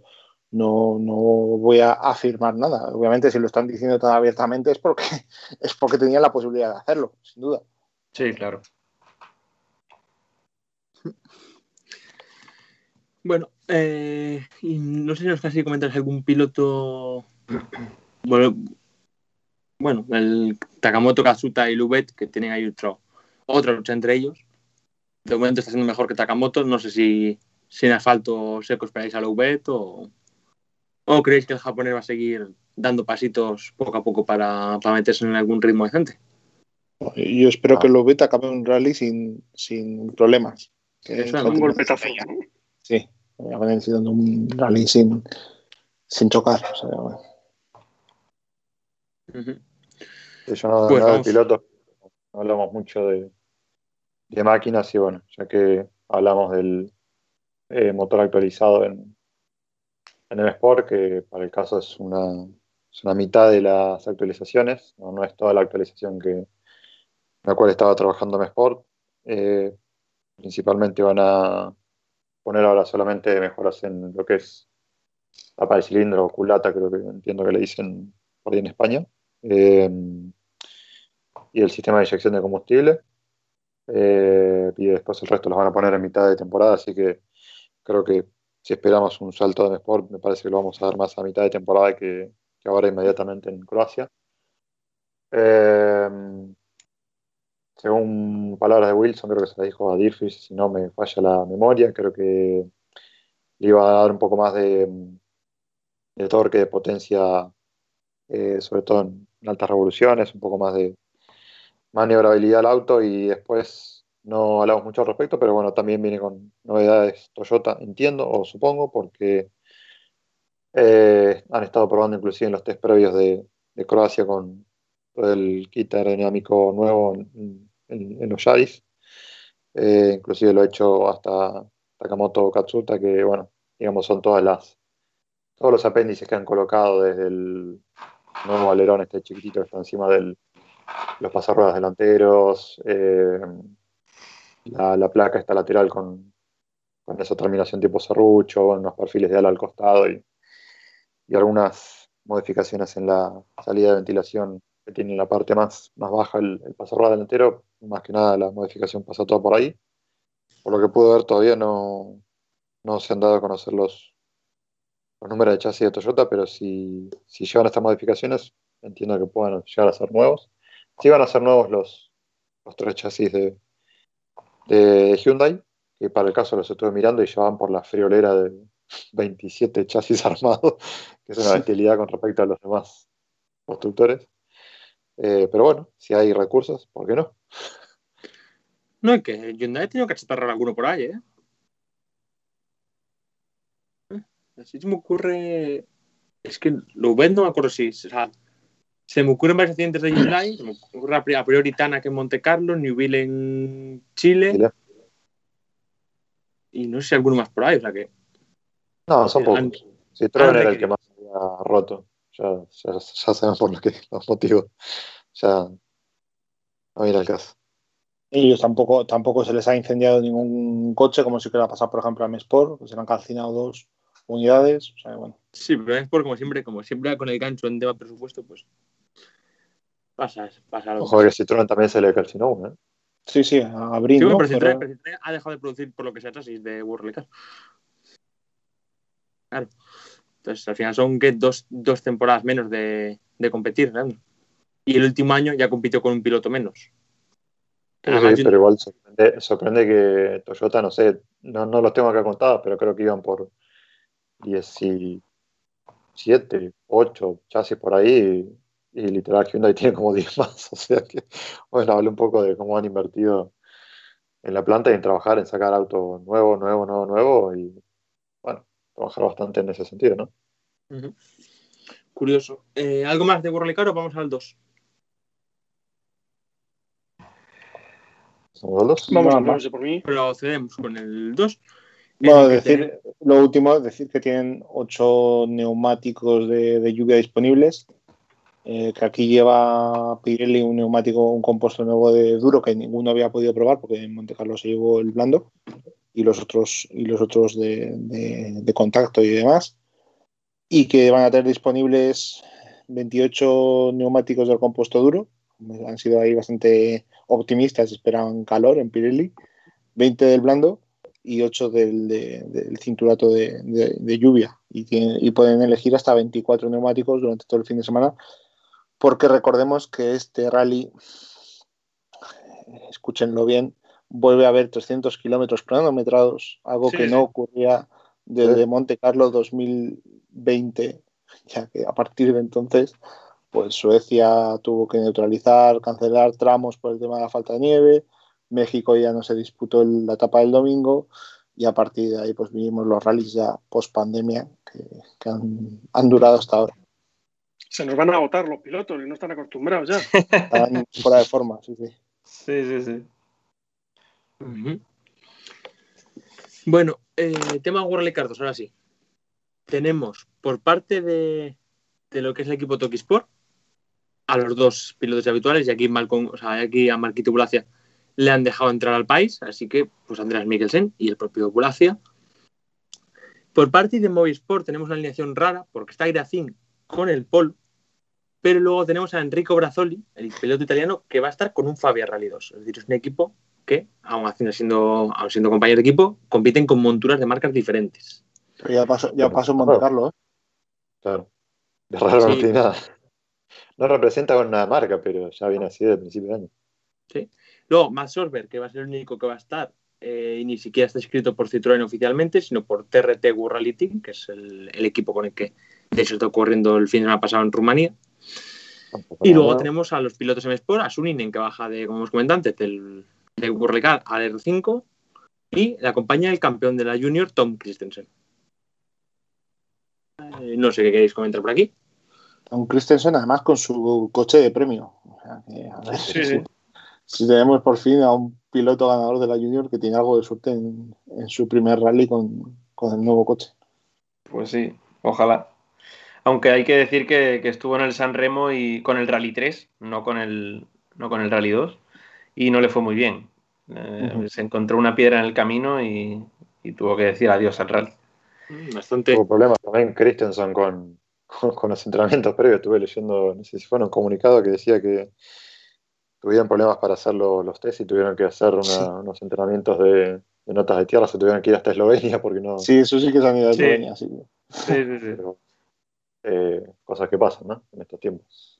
no, no voy a afirmar nada. Obviamente, si lo están diciendo tan abiertamente es porque, es porque tenían la posibilidad de hacerlo, sin duda. Sí, claro. Bueno, eh, y no sé si nos casi comentas algún piloto. Bueno, bueno, el Takamoto, Kazuta y Lubet, que tienen ahí otro, otra lucha entre ellos. De momento está siendo mejor que Takamoto. No sé si, si en asfalto seco esperáis a Lubet o, o creéis que el japonés va a seguir dando pasitos poco a poco para, para meterse en algún ritmo decente. Yo espero Ah. que Lobet acabe un rally sin, sin problemas. Que Eso, eso Un golpetazo. ¿no? Sí, acaben dando un rally sin, sin chocar. o sea, bueno. Sí, yo no, Pues no de pilotos, no hablamos mucho de, de máquinas y bueno, ya que hablamos del eh, motor actualizado en, en el Sport, que para el caso es una, es una mitad de las actualizaciones, no, no es toda la actualización que, en la cual estaba trabajando en Sport. Eh, principalmente van a poner ahora solamente mejoras en lo que es tapa de cilindro o culata, creo que entiendo que le dicen por ahí en España. Eh, y el sistema de inyección de combustible. Eh, y después el resto los van a poner en mitad de temporada, así que creo que si esperamos un salto de Sport, me parece que lo vamos a dar más a mitad de temporada que, que ahora inmediatamente en Croacia. Eh, según palabras de Wilson, creo que se la dijo a Dirfish, si no me falla la memoria, creo que le iba a dar un poco más de, torque, de potencia, eh, sobre todo en, altas revoluciones, un poco más de maniobrabilidad al auto y después no hablamos mucho al respecto, pero bueno, también viene con novedades Toyota, entiendo o supongo, porque eh, han estado probando inclusive en los test previos de Croacia con el kit aerodinámico nuevo en, en- los Yaris. Eh, inclusive lo ha hecho hasta Takamoto Katsuta, que bueno, digamos son todas las todos los apéndices que han colocado desde el nuevo alerón este chiquitito que está encima de los pasarruedas delanteros, eh, la, la placa está lateral con, con esa terminación tipo serrucho, unos perfiles de ala al costado y, y algunas modificaciones en la salida de ventilación que tiene en la parte más, más baja el, el pasarrueda delantero, más que nada la modificación pasa toda por ahí. Por lo que pude ver todavía no, no se han dado a conocer los, los números de chasis de Toyota, pero si, si llevan estas modificaciones, entiendo que puedan llegar a ser nuevos. Si van a ser nuevos los, los tres chasis de, de Hyundai, que para el caso los estuve mirando y llevaban por la friolera de 27 chasis armados, que es una bestialidad con respecto a los demás constructores. Eh, pero bueno, si hay recursos, ¿por qué no? No, es que Hyundai ha tenido que achatarrar alguno por ahí, ¿eh? Eh, Así se me ocurre. Es que lo vendo, no me acuerdo si. O sea, se me ocurren varios accidentes de Hyundai. Se me ocurre a pri- a priori Tanak en Monte Carlo, Newville en Chile. Chile. Y no sé si alguno más por ahí, o sea que. No, son pocos. Citroën han era el que más había roto. Ya, ya, ya saben por lo que, los motivos. Ya no viene al caso. Ellos tampoco, tampoco se les ha incendiado ningún coche, como si hubiera pasado, por ejemplo, a M-Sport, que se le han calcinado dos unidades. O sea, bueno. Sí, pero es por como siempre, como siempre con el gancho en tema presupuesto, pues. pasa, pasa lo Ojo que Citroën también se le calcinó una. ¿eh? Sí, sí, a abril. Sí, ¿no? pero Citroën, Pero- Citroën ha dejado de producir por lo que sea chasis de World Car. Claro. Entonces, al final son ¿qué? dos, dos temporadas menos de, de competir, ¿no? Y el último año ya compitió con un piloto menos. Además, sí, pero igual sorprende, sorprende que Toyota, no sé, no, no los tengo acá contados, pero creo que iban por 17, 8 chasis por ahí y, y literal Hyundai tiene como 10 más. O sea que, bueno, hablé un poco de cómo han invertido en la planta y en trabajar, en sacar auto nuevo, nuevo, nuevo, nuevo y trabajar bastante en ese sentido, ¿no? Curioso. Eh, ¿Algo más de World Car o vamos al 2? ¿Somos dos? Vamos No, a no. hablarse por mí. Pero cedemos con el 2. Bueno, decir, lo último, decir que tienen ocho neumáticos de, de lluvia disponibles. eh, que aquí lleva Pirelli un neumático, un compuesto nuevo de duro que ninguno había podido probar porque en Monte Carlo se llevó el blando y los otros, y los otros de, contacto y demás. Y que van a tener disponibles 28 neumáticos del compuesto duro. Han sido ahí bastante optimistas, esperaban calor en Pirelli. 20 del blando y 8 del, de- del cinturato de, lluvia. Y, pueden elegir hasta 24 neumáticos durante todo el fin de semana, porque recordemos que este rally, escúchenlo bien, vuelve a haber 300 kilómetros cronometrados, algo Sí, que sí. no ocurría desde Sí. Monte Carlo 2020, ya que a partir de entonces pues Suecia tuvo que neutralizar, cancelar tramos por el tema de la falta de nieve, México ya no se disputó el- la etapa del domingo y a partir de ahí pues vivimos los rallies ya post pandemia que, que han, han durado hasta ahora. Se nos van a agotar los pilotos y no están acostumbrados ya. Están fuera de forma, sí, sí. Sí, sí, sí. Bueno, eh, tema World Car 2, ahora sí. Tenemos por parte de, de lo que es el equipo Toki Sport a los dos pilotos habituales y aquí, a Marquito Bulacia le han dejado entrar al país, así que pues Andreas Mikkelsen y el propio Bulacia. Por parte de Movisport tenemos una alineación rara porque está Gracin con el Polo, pero luego tenemos a Enrico Brazzoli, el piloto italiano, que va a estar con un Fabia Rally 2. Es decir, es un equipo que, aún haciendo siendo, aún siendo compañeros de equipo, compiten con monturas de marcas diferentes. Pero ya pasó, ya pasó en Monte Carlo, ¿eh? Claro. De raro no Sí. tiene nada. No representa una marca, pero ya viene así desde el principio de año. Luego, Matt Sorber, que va a ser el único que va a estar, eh, y ni siquiera está escrito por Citroën oficialmente, sino por TRT World Team, que es el, el equipo con el que, de hecho, está ocurriendo el fin de semana pasado en Rumanía. Y luego tenemos a los pilotos M-Sport, a Suninen, que baja de, como hemos comentado antes, del, World Car al R5, y la acompaña el campeón de la Junior, Tom Christensen. Eh, no sé qué queréis comentar por aquí. Un Christensen además con su coche de premio. O sea, que, a ver, Sí, sí. si tenemos por fin a un piloto ganador de la Junior que tiene algo de suerte en, en su primer rally con, con el nuevo coche. Pues sí, ojalá. Aunque hay que decir que, que estuvo en el San Remo y con el Rally 3, no con el, no con el Rally 2, y no le fue muy bien. Eh. Se encontró una piedra en el camino y, y tuvo que decir adiós al rally. Bastante. Tuvo problemas también Christensen con, con, con los entrenamientos previos. Estuve leyendo, no sé si fue un comunicado que decía que tuvieron problemas para hacer lo- los test y tuvieron que hacer una- Sí. unos entrenamientos de, de notas de tierra. Se tuvieron que ir hasta Eslovenia porque no. Sí, eso sí que se han ido a Sí. Eslovenia, sí. Sí, sí, sí. pero, eh, cosas que pasan, ¿no? En estos tiempos.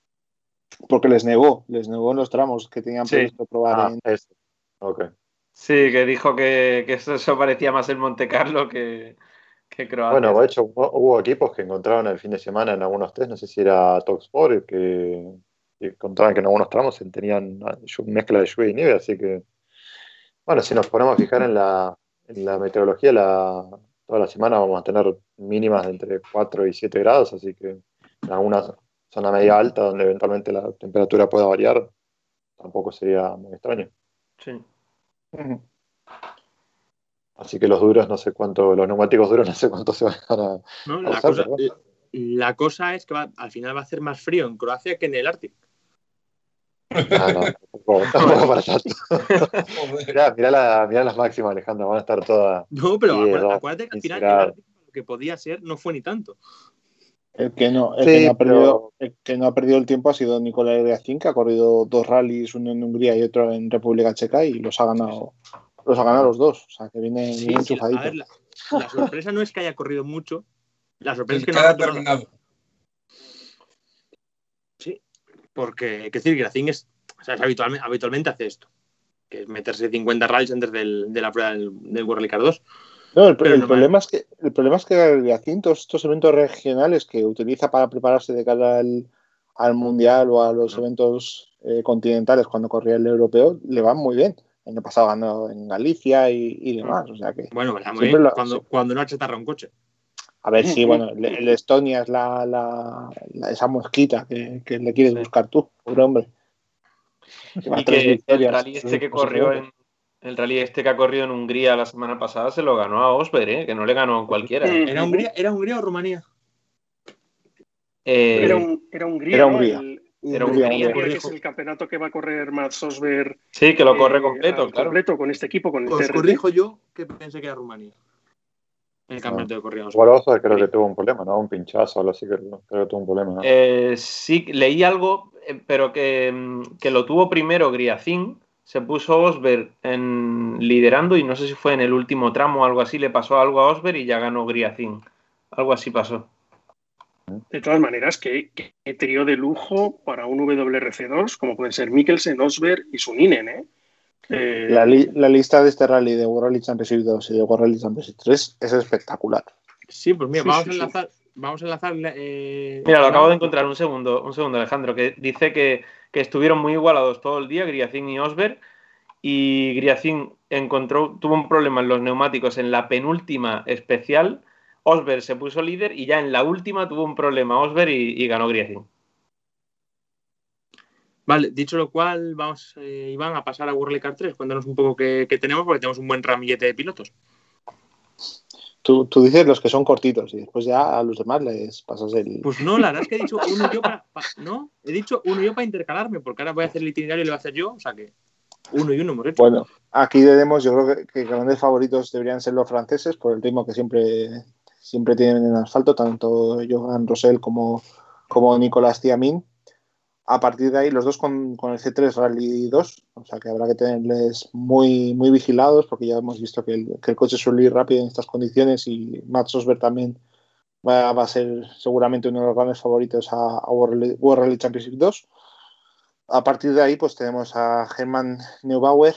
Porque les negó, les negó en los tramos que tenían Sí. previsto probar Ah, en... eso. Ok. Sí, que dijo que, que eso, eso parecía más el Monte Carlo que, que Croacia. Bueno, de hecho, hubo, hubo equipos que encontraron el fin de semana en algunos test, no sé si era Talksport, que, que encontraban que en algunos tramos tenían llu- mezcla de lluvia y nieve, así que, bueno, si nos ponemos a fijar en la, en la meteorología, la, toda la semana vamos a tener mínimas de entre 4 y 7 grados, así que en alguna zona media alta donde eventualmente la temperatura pueda variar, tampoco sería muy extraño. Sí. Así que los duros, no sé cuánto, los neumáticos duros, no sé cuánto se van a, ¿no? a La, usar, cosa, la cosa es que va- al final va a hacer más frío en Croacia que en el Ártico. Ah, no, tampoco, tampoco para tanto. Mirá, mirá, la- mirá las máximas, Alejandro, van a estar todas. No, pero acuérdate, que al final el. Ártico, lo que podía ser no fue ni tanto. El que no, el Sí, que no ha perdido, pero- el que no ha perdido el tiempo ha sido Nicolai Griacin, que ha corrido dos rallies, uno en Hungría y otro en República Checa, y los ha ganado, los ha ganado los dos. O sea que viene Sí, bien sí, a ver, la, la sorpresa no es que haya corrido mucho. La sorpresa es que Que no ha terminado. Porque, que decir, Gracín es, o sea, es habitualmente, habitualmente hace esto, que es meterse 50 rallies antes del- de la prueba del, del World Rally Car 2. No, el, Pero el no problema es que el problema es que Griacin, todos estos eventos regionales que utiliza para prepararse de cara al, al mundial o a los No. eventos eh, continentales cuando corría el europeo, le van muy bien. El año pasado ganó en Galicia y, y demás. O sea que, Bueno, lo- cuando, sí. cuando no achatarra un coche. a ver si, bueno, el, el Estonia es la, la- la- esa mosquita que, que le quieres Sí. buscar tú, pobre hombre. Y que el rally este que corrió en el rally este que ha corrido en Hungría la semana pasada se lo ganó a Osberg, ¿eh? que no le ganó a cualquiera. ¿Era Hungría, ¿Era Hungría o Rumanía? Eh, Era, un, era Hungría, Era ¿no? Hungría. El- Era Hungría, Hungría. Hungría, que es el campeonato que va a correr Mats Osberg. sí, que lo corre eh, completo, al claro. completo con este equipo, con el Os corrijo yo que pensé que era Rumanía. El campeonato de corridos. Boroso creo que tuvo un problema, ¿no? Un pinchazo o algo así, que creo que tuvo un problema, ¿no? Eh, sí, leí algo, pero que, mm, que lo tuvo primero Griacín, se puso Osberg en, liderando y no sé si fue en el último tramo o algo así, le pasó algo a Osberg y ya ganó Griacín. Algo así pasó. De todas maneras, que, que trío de lujo para un WRC2, como pueden ser Mikkelsen, Osberg y Suninen, ¿eh? Eh, La, li- la lista de este rally de World Rally Championship 2 y de World Rally Championship 3 es espectacular. Sí, pues mira, Sí, vamos, sí, a sí. enlazar, vamos a enlazar. eh, Mira, lo acabo de encontrar un segundo, un segundo, Alejandro, que dice que, que estuvieron muy igualados todo el día, Griacín y Osberg, y Griacín encontró, tuvo un problema en los neumáticos en la penúltima especial, Osberg se puso líder y ya en la última tuvo un problema Osberg y, ganó Griacín. Vale, dicho lo cual, vamos, eh, Iván, a pasar a World Car 3. Cuéntanos un poco qué tenemos, porque tenemos un buen ramillete de pilotos. Tú, tú dices los que son cortitos y después ya a los demás les pasas el. Pues no, la verdad es que he dicho uno yo para. pa- no, he dicho uno yo para intercalarme, porque ahora voy a hacer el itinerario y lo voy a hacer yo, o sea que uno y uno hemos hecho. Bueno, aquí debemos, yo creo que, que grandes favoritos deberían ser los franceses por el ritmo que siempre, siempre tienen en asfalto, tanto Johan Rosell como, como Nicolás Tiamin. A partir de ahí, los dos con, con el C3 Rally 2, o sea que habrá que tenerles muy, muy vigilados porque ya hemos visto que el, coche suele ir rápido en estas condiciones y Max Osberg también va, va a ser seguramente uno de los grandes favoritos a, a World, Rally- Championship 2. A partir de ahí, pues tenemos a Germán Neubauer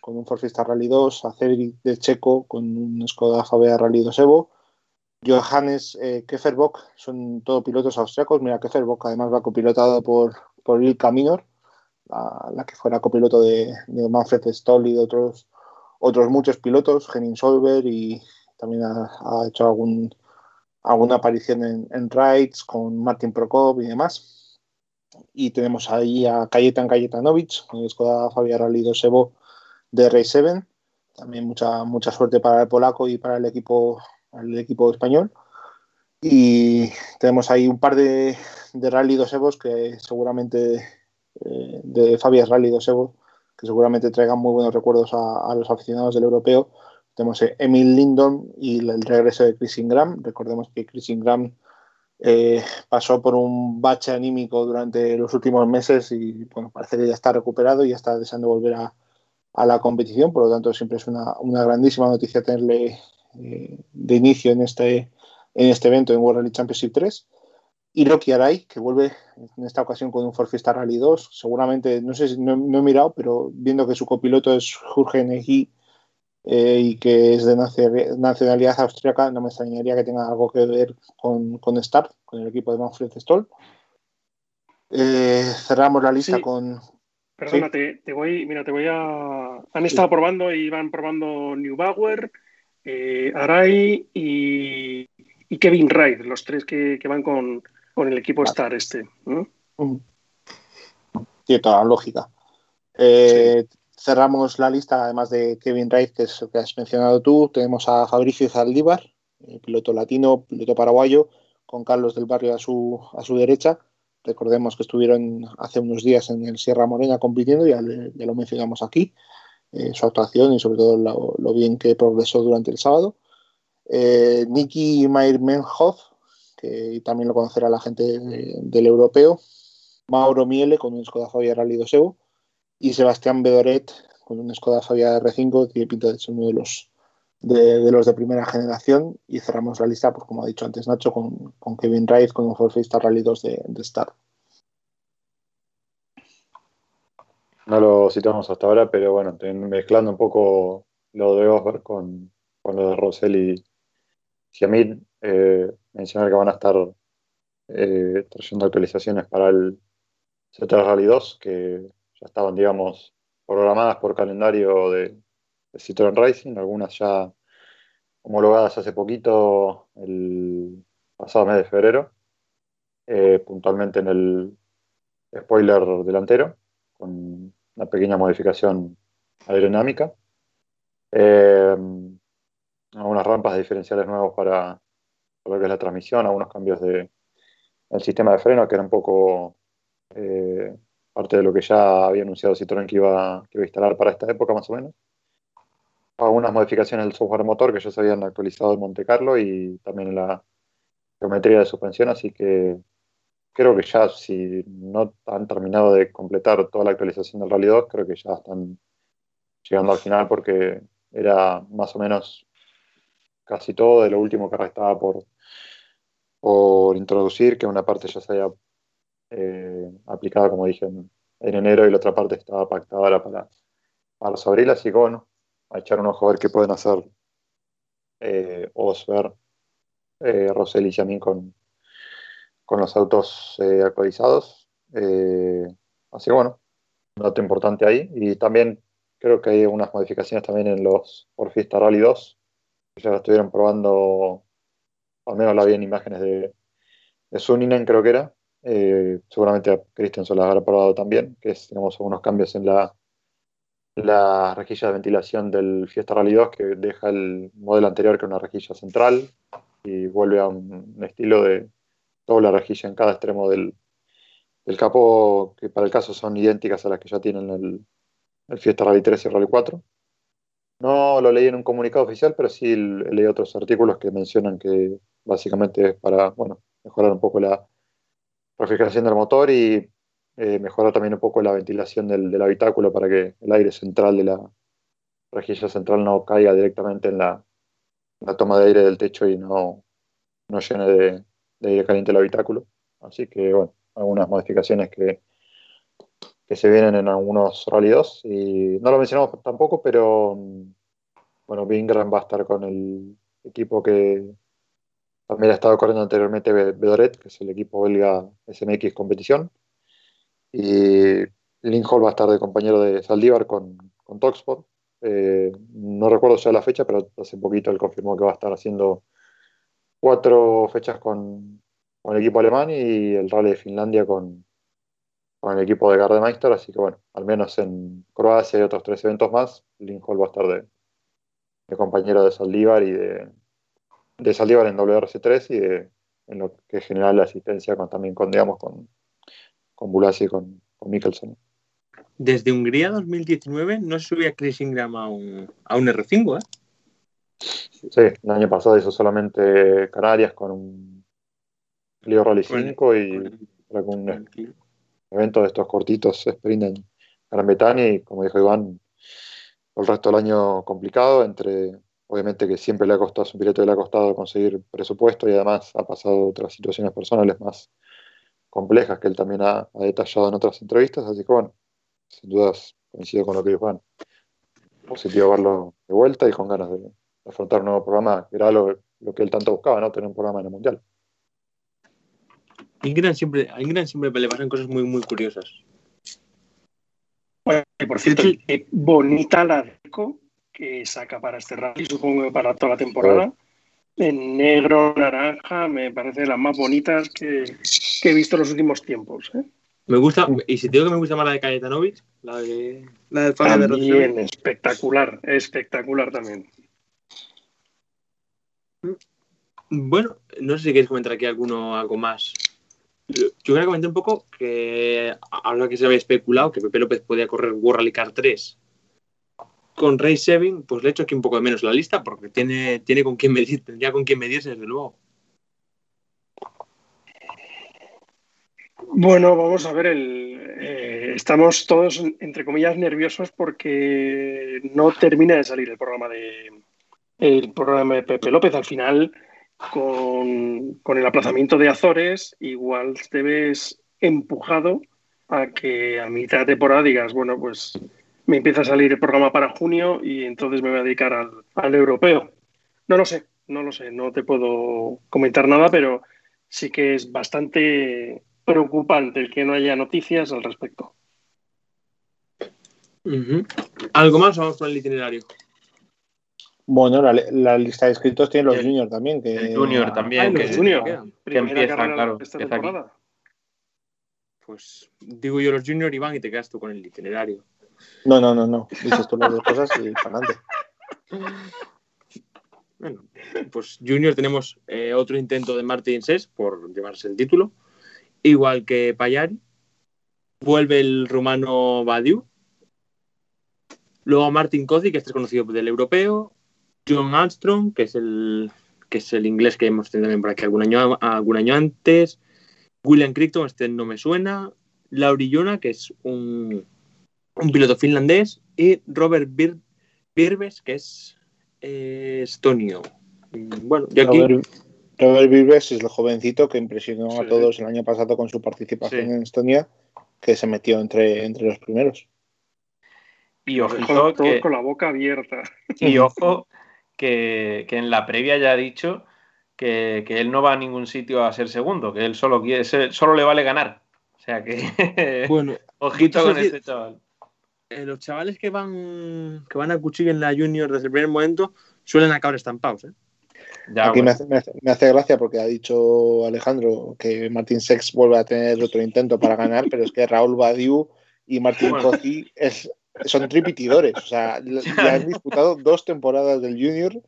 con un Ford Fiesta Rally 2, a Cedric de Checo con un Skoda Fabia Rally 2 Evo, Johannes eh, Keferbock, son todos pilotos austriacos. Mira, Keferbock además va copilotado por, por Ilka Minor, la, la que fuera copiloto de, Manfred Stoll y de otros, otros muchos pilotos, Henning Solberg y también ha, hecho algún, alguna aparición en, en Rides con Martin Prokop y demás. Y tenemos ahí a Kajetan Kajetanovic, con el Skoda Fabia Rally 2 Evo de Race 7. También mucha, mucha suerte para el polaco y para el equipo, el equipo español. Y tenemos ahí un par de, de Rally 2 Evos que seguramente, eh, de Fabia Rally 2 Evo, que seguramente traigan muy buenos recuerdos a, a los aficionados del europeo. Tenemos eh, Emil Lindon y el regreso de Chris Ingram. Recordemos que Chris Ingram eh, pasó por un bache anímico durante los últimos meses y bueno, parece que ya está recuperado y ya está deseando volver a, a la competición. Por lo tanto, siempre es una, una grandísima noticia tenerle eh, de inicio en este, en este evento en World Rally Championship 3. Hiroki Arai, que vuelve en esta ocasión con un Ford Fiesta Rally 2. Seguramente, no sé si no, no he mirado, pero viendo que su copiloto es Jürgen Egi eh, y que es de nacionalidad, austriaca, no me extrañaría que tenga algo que ver con, con Start, con el equipo de Manfred Stoll. Eh, cerramos la lista Sí. con. Perdona, te, te voy, mira, te voy a. Han estado probando y van probando Neubauer, eh, Arai y, y Kevin Wright, los tres que, que van con, con el equipo Vale. Star este. ¿no? Mm. Tiene toda la lógica. Eh, Cerramos la lista, además de Kevin Wright, que es el que has mencionado tú. Tenemos a Fabricio Zaldívar, eh, piloto latino, piloto paraguayo, con Carlos del Barrio a su, a su derecha. Recordemos que estuvieron hace unos días en el Sierra Morena compitiendo, ya, le- ya lo mencionamos aquí, eh, su actuación y sobre todo lo, bien que progresó durante el sábado. Eh, Nicky Meyer-Menhoff, que también lo conocerá la gente de- del europeo, Mauro Miele con un Skoda Fabia Rally 2 Evo y Sebastián Bedoret con un Skoda Fabia R5 que tiene pinta de ser uno de los de, los de primera generación y cerramos la lista, pues como ha dicho antes Nacho, con, con Kevin Wright con un Ford Fiesta Rally 2 de, de Star. No lo citamos hasta ahora, pero bueno, mezclando un poco lo de Osberg con, con lo de Rosell y Giamit, eh, mencionar que van a estar eh, trayendo actualizaciones para el Z Rally 2, que ya estaban, digamos, programadas por calendario de, de Citroën Racing, algunas ya homologadas hace poquito, el pasado mes de febrero, eh, puntualmente en el spoiler delantero, con una pequeña modificación aerodinámica. Eh, algunas rampas diferenciales nuevos para, para lo que es la transmisión, algunos cambios de el sistema de freno, que era un poco eh, parte de lo que ya había anunciado Citroën que iba, que iba a instalar para esta época más o menos. Algunas modificaciones del software motor que ya se habían actualizado en Monte Carlo y también la geometría de suspensión, así que creo que ya si no han terminado de completar toda la actualización del Rally 2, creo que ya están llegando al final porque era más o menos casi todo de lo último que restaba por, por introducir, que una parte ya se había eh, aplicado, como dije, en, en enero y la otra parte estaba pactada ahora para, los abril, así que bueno, a echar un ojo a ver qué pueden hacer eh, Osber, eh, Rosell y Yamin con, con los autos eh, actualizados. Eh, así que bueno, un dato importante ahí. Y también creo que hay unas modificaciones también en los por Fiesta Rally 2. que Ya lo estuvieron probando, al menos la vi en imágenes de, de Suninen, creo que era. Eh, seguramente a Christensen las habrá probado también, que es, tenemos algunos cambios en la, la rejilla de ventilación del Fiesta Rally 2 que deja el modelo anterior que una rejilla central y vuelve a un estilo de doble rejilla en cada extremo del, del capó, que para el caso son idénticas a las que ya tienen el, Fiesta Rally 3 y Rally 4. No lo leí en un comunicado oficial, pero sí leí otros artículos que mencionan que básicamente es para bueno, mejorar un poco la refrigeración del motor y eh, mejorar también un poco la ventilación del, habitáculo para que el aire central de la rejilla central no caiga directamente en la, la toma de aire del techo y no, no llene de, de, aire caliente el habitáculo. Así que, bueno, algunas modificaciones que, que se vienen en algunos Rally 2 y no lo mencionamos tampoco, pero bueno, Bingram va a estar con el equipo que también ha estado corriendo anteriormente Bedoret, que es el equipo belga SMX Competición. Y Linhol va a estar de compañero de Saldívar con, con Toxport. Eh, no recuerdo ya la fecha, pero hace poquito él confirmó que va a estar haciendo cuatro fechas con, con el equipo alemán y el Rally de Finlandia con, con el equipo de Gardemeister. Así que bueno, al menos en Croacia y otros tres eventos más, Linhol va a estar de, de compañero de Saldívar y de, de Saldívar en WRC3 y de, en lo que es general la asistencia también con, digamos, con, con Bulasi y con, con Mikkelsen. Desde Hungría 2019 no subía Chris Ingram a un, a un R5, ¿eh? Sí, el año pasado hizo solamente Canarias con un Clio Rally 5 y con un evento de estos cortitos sprint en Gran Bretaña y como dijo Iván, el resto del año complicado, entre obviamente que siempre le ha costado, a su piloto le ha costado conseguir presupuesto y además ha pasado otras situaciones personales más complejas que él también ha, ha, detallado en otras entrevistas, así que bueno, sin dudas coincido con lo que dijo Juan. Positivo verlo de vuelta y con ganas de afrontar un nuevo programa, que era lo, lo, que él tanto buscaba, ¿no? Tener un programa en el Mundial. A Ingrid siempre, a Ingrid siempre le pasan cosas muy, muy curiosas. Bueno, por cierto, qué bonita la deco que saca para este rally, supongo que para toda la temporada. En negro, naranja, me parece de las más bonitas que, que he visto en los últimos tiempos. ¿eh? Me gusta, y si te digo que me gusta más la de Cayetanovic, la de la del También, de espectacular, espectacular también. Bueno, no sé si queréis comentar aquí alguno algo más. Yo quería comentar un poco que ahora que se había especulado que Pepe López podía correr World Car 3 con Ray Sevin, pues le he hecho aquí un poco de menos la lista porque tiene, tiene con quién medir, tendría con quién medirse desde luego. Bueno, vamos a ver, el, eh, estamos todos, entre comillas, nerviosos porque no termina de salir el programa de el programa de Pepe López. Al final, con, con el aplazamiento de Azores, igual te ves empujado a que a mitad de temporada digas, bueno, pues me empieza a salir el programa para junio y entonces me voy a dedicar al, al europeo. No lo sé, no lo sé, no te puedo comentar nada, pero sí que es bastante preocupante el que no haya noticias al respecto. ¿Algo más? Vamos con el itinerario. Bueno, la, la lista de inscritos tiene los juniors también. Que, El Junior también. Ah, que, los Junior, empieza, carrera claro, de esta empieza aquí. temporada. Pues digo yo los junior, Iván, y te quedas tú con el itinerario. No, no, no, no. Dices tú las dos cosas y para adelante. Bueno, pues Junior tenemos eh, otro intento de Martin Ses por llevarse el título, igual que Payari. Vuelve el rumano Badiou. Luego Martin Cozzi, que este es conocido del europeo. John Armstrong, que es el, que es el inglés que hemos tenido también por aquí algún año, algún año antes. William Crichton, este no me suena. Lauri Jona, que es un, un piloto finlandés. Y Robert Bir- Birbes, que es eh, estonio. Mm, Bueno, yo aquí. Robert, Robert Vives es el jovencito que impresionó a todos el año pasado con su participación Sí. en Estonia, que se metió entre, entre los primeros. Y ojito todos que, con la boca abierta. y ojo que, que en la previa ya ha dicho que, que él no va a ningún sitio a ser segundo, que él solo quiere ser- solo le vale ganar. O sea que Bueno, ojito con este chaval. eh, los chavales que van que van a cuchillo en la Junior desde el primer momento suelen acabar estampados. ¿eh? Ya, Aquí me, bueno. hace, me hace- me hace gracia porque ha dicho Alejandro que Martín Sex vuelve a tener otro intento para ganar, pero es que Raúl Badiou y Martín Bueno. Cozzi es, son tripitidores. O sea, ya han disputado dos temporadas del Junior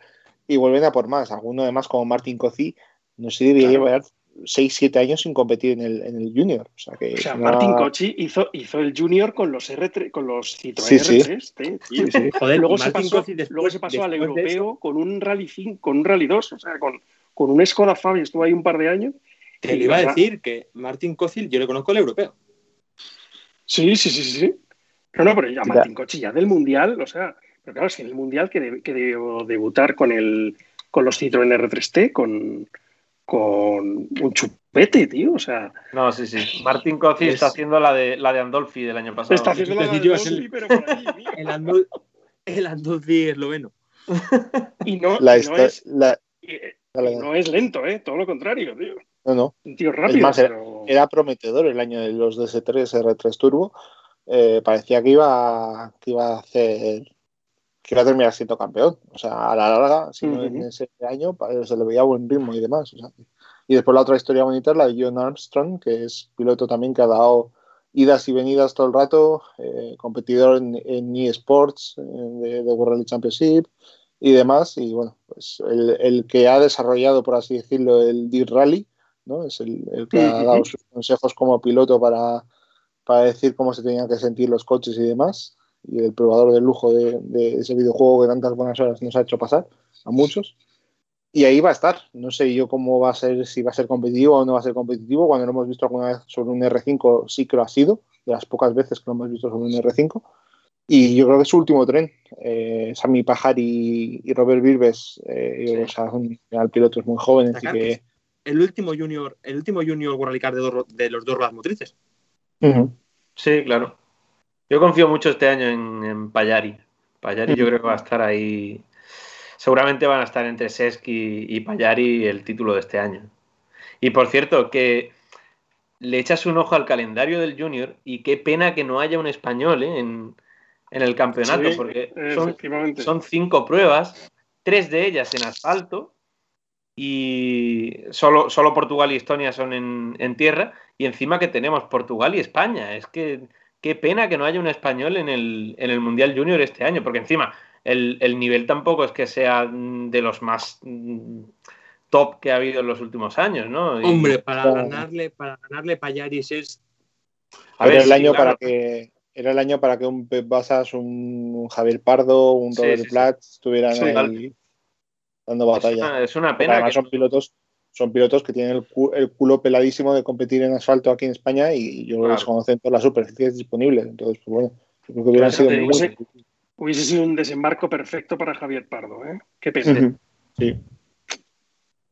y vuelven a por más. Alguno además como Martín Cozzi, no sé, debería Claro. llevar 6-7 años sin competir en el, en el Junior. O sea, que O sea, una- Martin hizo, hizo el Junior con los R3, con los Citroën Sí, sí. R3, tío. Sí, sí. Joder, luego, se Martin pasó, después- luego se pasó al europeo con un Rally 5, con un Rally 2, o sea, con, con un Skoda Fabia, estuvo ahí un par de años. Te lo iba a decir que Martin Cozil yo le conozco el europeo. Sí, sí, sí, sí. No, no, pero ya. Martín Kochi ya del Mundial, o sea, pero claro, es que en el Mundial que, de- que debió debutar con el con los Citroën R3T, con, con un chupete, tío, o sea, No, sí, sí. Martín Cozzi Es- está haciendo la de la de Andolfi del año pasado. está haciendo la de Dolby, pero por ahí, tío. El, Ando, el Andozzi esloveno. Y no, La y no es, la- dale. no es lento, ¿eh? Todo lo contrario, tío. no, no. Un tío rápido, más, era- pero... Era prometedor el año de los DS3 R3 Turbo. Eh, parecía que iba, que iba a hacer que iba a terminar siendo campeón. O sea, a la larga, si no en ese año, se le veía buen ritmo y demás. o sea. y después la otra historia bonita es la de John Armstrong, que es piloto también que ha dado idas y venidas todo el rato, eh, competidor en, en eSports, eh, de, de World Rally Championship y demás. Y bueno, pues el, el que ha desarrollado, por así decirlo, el Dirt Rally, ¿no? Es el, el que ha Ujú. dado sus consejos como piloto para, para decir cómo se tenían que sentir los coches y demás. Y el probador de lujo de, de ese videojuego que tantas buenas horas nos ha hecho pasar a muchos. Y ahí va a estar. No sé yo cómo va a ser, si va a ser competitivo o no va a ser competitivo. Cuando lo hemos visto alguna vez sobre un R5, sí que lo ha sido, de las pocas veces que lo hemos visto sobre un R5. Y yo creo que es su último tren. Eh, Sami Pajar y, y Robert Virbes, eh, Sí. o sea, son pilotos muy jóvenes que. El último junior, el último junior World Car de, de los dos ruedas motrices. Sí, claro. Yo confío mucho este año en, en Payari. Payari yo creo que va a estar ahí. Seguramente van a estar entre Sesky y Payari el título de este año. Y por cierto, que le echas un ojo al calendario del Junior y qué pena que no haya un español ¿eh? en, en el campeonato, Sí, porque son, son cinco pruebas, tres de ellas en asfalto y solo, solo Portugal y Estonia son en, en tierra y encima que tenemos Portugal y España. Es que qué pena que no haya un español en el, en el Mundial Junior este año, porque encima el, el nivel tampoco es que sea mm, de los más mm, top que ha habido en los últimos años, ¿no? Y- Hombre, para Claro. ganarle, para ganarle Payaris es. a era ver, el sí, año claro. para que era el año para que un Pep Basas, un, un Javier Pardo, un Robert sí, sí. Platz estuvieran Sí, ahí claro. Dando es batalla. una, es una pena además que son pilotos son pilotos que tienen el, cu- el culo peladísimo de competir en asfalto aquí en España y yo Claro. les conocen todas las superficies disponibles. Entonces, pues bueno, yo creo que hubieran Claro, sido te muy digo, buenos. Hubiese sido un desembarco perfecto para Javier Pardo, ¿eh? Qué pena. Sí.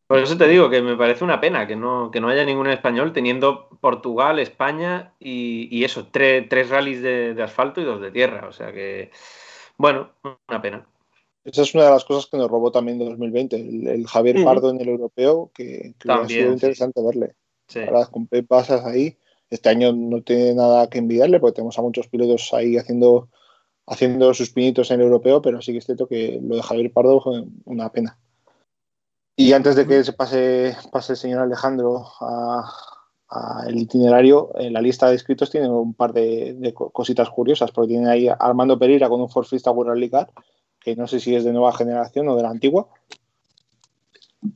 Por eso te digo que me parece una pena que no, que no haya ningún español teniendo Portugal, España y, y eso, tres, tres rallies de, de asfalto y dos de tierra. O sea que, bueno, una pena. Esa es una de las cosas que nos robó también 2020, el, el Javier. Pardo en el europeo, que, que También, sido sí. interesante verle. Sí. Ahora con Pep Basas ahí, este año no tiene nada que envidiarle porque tenemos a muchos pilotos ahí haciendo, haciendo sus pinitos en el europeo, pero sí que es cierto que lo de Javier Pardo fue una pena. Y antes de que se pase, pase el señor Alejandro a, a el itinerario, en la lista de inscritos tiene un par de, de co- cositas curiosas, porque tiene ahí a Armando Pereira con un Ford Fiesta World Rally Car, que no sé si es de nueva generación o de la antigua.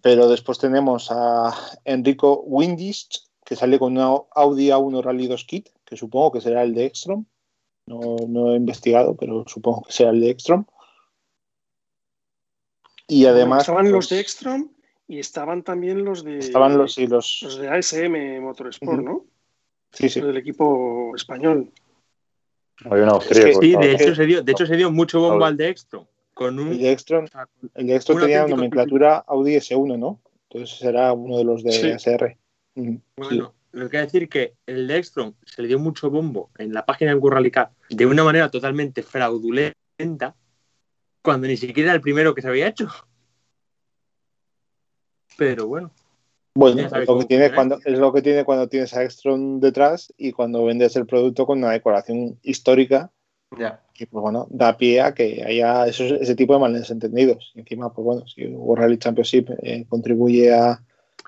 Pero después tenemos a Enrico Windist, que sale con una Audi A1 Rally 2 Kit, que supongo que será el de Ekstrom. No, no he investigado, pero supongo que será el de Ekstrom. Y además. estaban los pues, de Ekstrom y estaban también los de Estaban los, sí, los, los de ASM Motorsport. ¿no? sí, sí. Los del equipo español. Hay un austríaco. Sí, de hecho se dio, de hecho se dio mucho bombo al de Extro. Con un El de Ekstrom, el de tenía auténtico nomenclatura Audi S1, ¿no? Entonces será uno de los de Sí. Bueno, lo que decir que el de Ekstrom se le dio mucho bombo en la página Rally Car de una manera totalmente fraudulenta cuando ni siquiera era el primero que se había hecho. Pero bueno, Bueno, es lo, que tiene funciona cuando, es lo que tiene cuando tienes a Ekstrom detrás y cuando vendes el producto con una decoración histórica Ya. que pues bueno, da pie a que haya esos- ese tipo de malentendidos. Y encima, pues bueno, si World Rally Championship eh, contribuye a,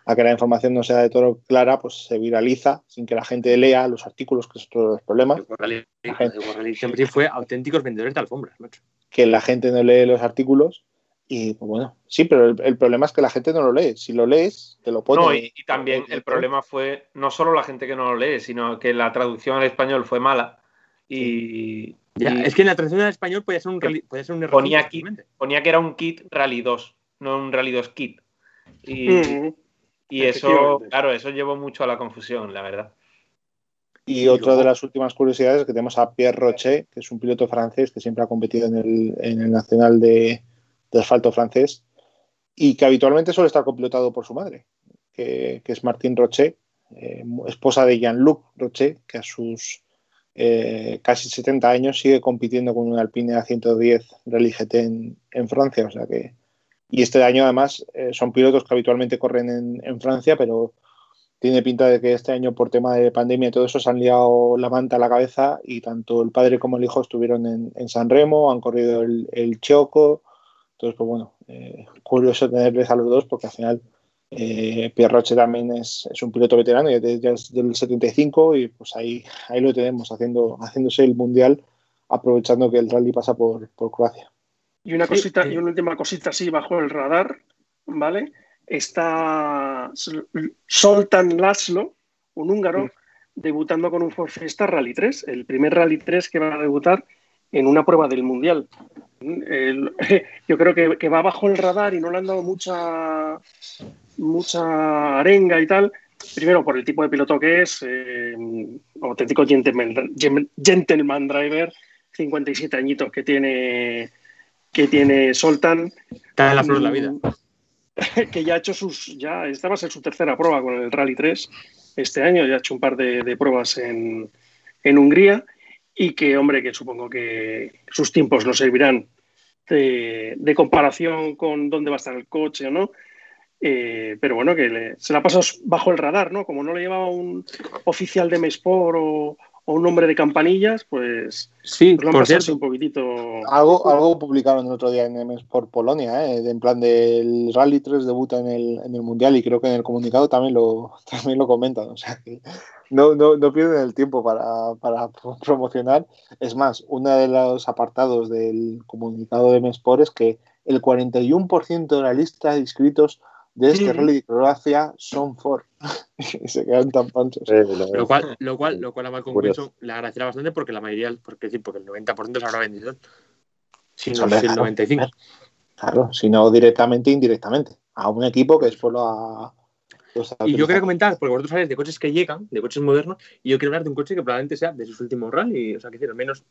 a que la información no sea de todo clara, pues se viraliza sin que la gente lea los artículos, que es otro de los problemas, el World Rally, el World Rally siempre fue auténticos vendedores de alfombras, macho. que la gente no lee los artículos. Y pues bueno, sí, pero el, el problema es que la gente no lo lee. Si lo lees, te lo pone. No, y, y también el problema fue no solo la gente que no lo lee, sino que la traducción al español fue mala y, Ya, y es que en la traducción al español podía ser un, rally- podía ser un error. Ponía que era un kit Rally 2, no un Rally 2 kit. Y, y eso, claro, eso llevó mucho a la confusión, la verdad. Y Y otra de las últimas curiosidades es que tenemos a Pierre Rocher, que es un piloto francés que siempre ha competido en el, en el Nacional de, de Asfalto francés y que habitualmente suele estar copilotado por su madre, que, que es Martín Rocher, eh, esposa de Jean-Luc Rocher, que a sus eh, casi 70 años sigue compitiendo con un Alpine A110 Rally GT en, Francia. O sea que, y este año además eh, son pilotos que habitualmente corren en, Francia, pero tiene pinta de que este año por tema de pandemia y todo eso se han liado la manta a la cabeza y tanto el padre como el hijo estuvieron en, en San Remo, han corrido el, el Choco. Entonces, pues bueno, eh, curioso tenerles a los dos porque al final eh, Pierre Roche también es, es, un piloto veterano, ya, de, ya es del 75 y pues ahí, ahí lo tenemos haciendo, haciéndose el mundial aprovechando que el rally pasa por, por Croacia. Y una cosita, y una última cosita así bajo el radar, ¿vale? Está Soltan Laszlo, un húngaro, sí. debutando con un Ford Fiesta Rally 3, el primer Rally 3 que va a debutar en una prueba del Mundial. El, yo creo que, que, va bajo el radar y no le han dado mucha, mucha arenga y tal. Primero, por el tipo de piloto que es, eh, auténtico gentleman, gentleman driver, 57 añitos que tiene, que tiene Soltan. Está en la flor de la vida. Que ya ha hecho sus. ya Esta va a ser su tercera prueba con el Rally 3 este año, ya ha hecho un par de, de pruebas en, en Hungría y que, hombre, que supongo que sus tiempos no servirán de, comparación con dónde va a estar el coche o no. Eh, pero bueno, que se la pasa bajo el radar, ¿no? Como no le llevaba un oficial de Mespor o, o un hombre de campanillas, pues, sí, pues lo han por pasado cierto, un poquito. Algo, algo publicaron el otro día en MS por Polonia, ¿eh? en plan del Rally 3 debuta en el, en el Mundial y creo que en el comunicado también lo, también lo comentan. O sea que no, no, no pierden el tiempo para, para, promocionar. Es más, uno de los apartados del comunicado de Mespor es que el 41% de la lista de inscritos de este sí. rally de Croacia son Ford y se quedan tan panchos. Sí, lo, cual, lo, cual, lo cual a Malcolm Wilson le agradecerá bastante porque la mayoría, porque, sí, porque el 90% se habrá vendido. Si no, el 95. Claro, claro, si no directamente, indirectamente. A un equipo que después lo ha, Pues, Y yo quería comentar, porque vosotros sabéis de coches que llegan, de coches modernos, y yo quiero hablar de un coche que probablemente sea de sus últimos rally. O sea, que decir, al menos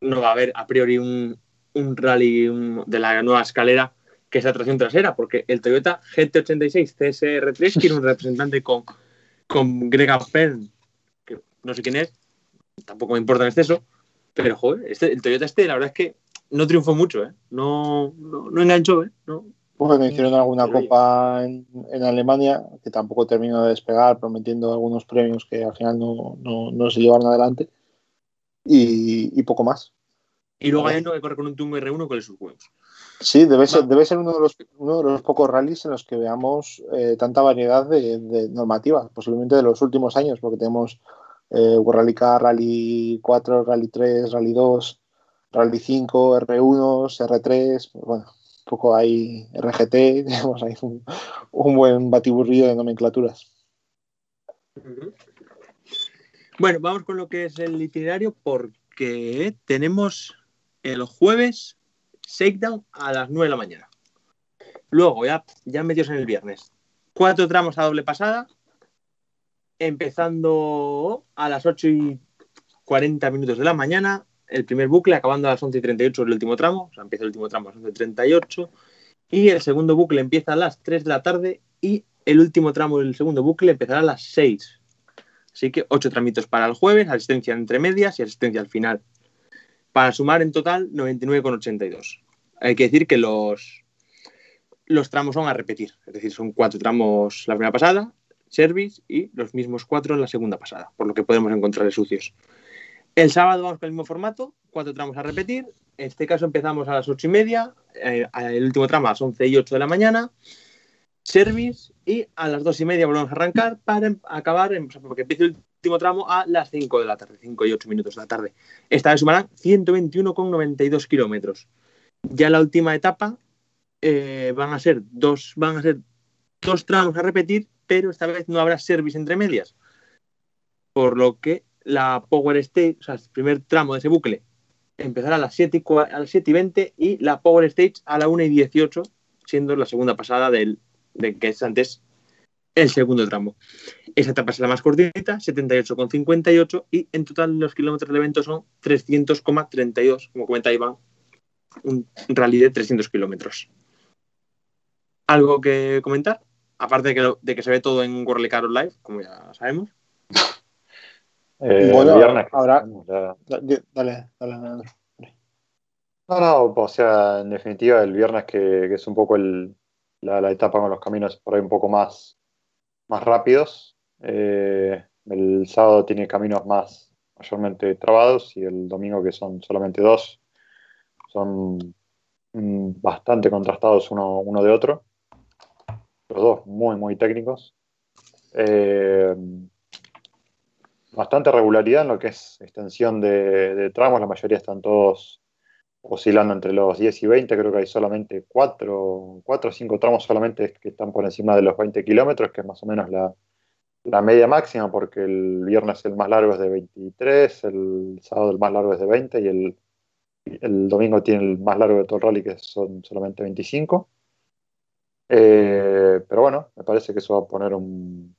no va a haber a priori un, un rally un- de la nueva escalera que sea tracción trasera, porque el Toyota GT86 CSR3 tiene un representante con, con Greg Penn, que no sé quién es, tampoco me importa en exceso, pero joder, este, el Toyota este, la verdad es que no triunfó mucho, ¿eh? No, no, no enganchó, ¿eh? No, Bueno, hicieron alguna copa en, en Alemania que tampoco terminó de despegar, prometiendo algunos premios que al final no, no- no se llevaron adelante. Y, y poco más. Y luego hay uno que corre con un Tungo R1 con sus huevos. Sí, debe ser, debe ser uno, de los, uno de los pocos rallies en los que veamos eh, tanta variedad de, de normativas, posiblemente de los últimos años, porque tenemos eh, Rally Car, Rally 4, Rally 3, Rally 2, Rally 5, R1, R3, bueno, un poco ahí RGT, tenemos ahí un, un buen batiburrillo de nomenclaturas. Bueno, vamos con lo que es el itinerario porque tenemos el jueves shakedown a las 9 de la mañana. Luego, ya, ya metidos en el viernes, cuatro tramos a doble pasada, empezando a las 8 y 40 minutos de la mañana, el primer bucle, acabando a las 11 y 38 el último tramo, o sea, empieza el último tramo a las 11 y 38, y el segundo bucle empieza a las 3 de la tarde y el último tramo del segundo bucle empezará a las 6. Así que ocho tramitos para el jueves, asistencia entre medias y asistencia al final. Para sumar en total 99,82. Hay que decir que los, los tramos son a repetir. Es decir, son cuatro tramos la primera pasada, service, y los mismos cuatro en la segunda pasada, por lo que podemos encontrar sucios. El sábado vamos con el mismo formato, cuatro tramos a repetir. En este caso empezamos a las ocho y media, eh, el último tramo a las once y ocho de la mañana service y a las dos y media volvemos a arrancar para em- acabar, en, porque empieza el último tramo a las 5 de la tarde, 5 y 8 minutos de la tarde. Esta vez sumarán 121,92 kilómetros. Ya la última etapa eh, van a ser dos, van a ser dos tramos a repetir, pero esta vez no habrá service entre medias. Por lo que la Power Stage, o sea, el primer tramo de ese bucle, empezará a las 7 y, a las 7 y 20 y la Power Stage a la 1 y 18, siendo la segunda pasada del, de que es antes el segundo tramo. Esa etapa es la más cortita, 78,58 y en total los kilómetros del evento son 300,32, como comenta Iván, un rally de 300 kilómetros. ¿Algo que comentar? Aparte de que, lo- de que se ve todo en World Car Live, como ya sabemos. Eh, Bueno, viernes ahora- Dale, dale, dale. No, no, o sea, en definitiva, el viernes que, que es un poco el, la, la etapa con los caminos por ahí un poco más, más rápidos. Eh, el sábado tiene caminos más mayormente trabados y el domingo que son solamente dos, son mm, bastante contrastados uno, uno de otro. Los dos muy, muy técnicos. Eh, bastante regularidad en lo que es extensión de, tramos, la mayoría están todos oscilando entre los 10 y 20, creo que hay solamente 4 o 5 tramos solamente que están por encima de los 20 kilómetros, que es más o menos la, la media máxima, porque el viernes el más largo es de 23, el sábado el más largo es de 20 y el, el domingo tiene el más largo de todo el rally, que son solamente 25. Eh, pero bueno, me parece que eso va a poner un,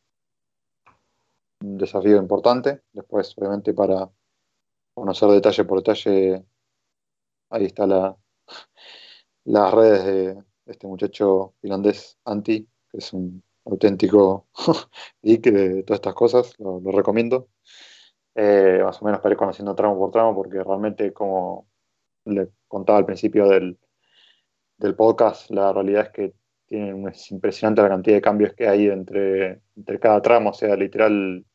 un desafío importante. Después, obviamente, para conocer detalle por detalle ahí está la, las redes de este muchacho finlandés, Anti, que es un auténtico geek de todas estas cosas, lo, recomiendo. Eh, más o menos para ir conociendo tramo por tramo, porque realmente, como le contaba al principio del, del podcast, la realidad es que tienen, es impresionante la cantidad de cambios que hay entre, entre cada tramo, o sea, literal,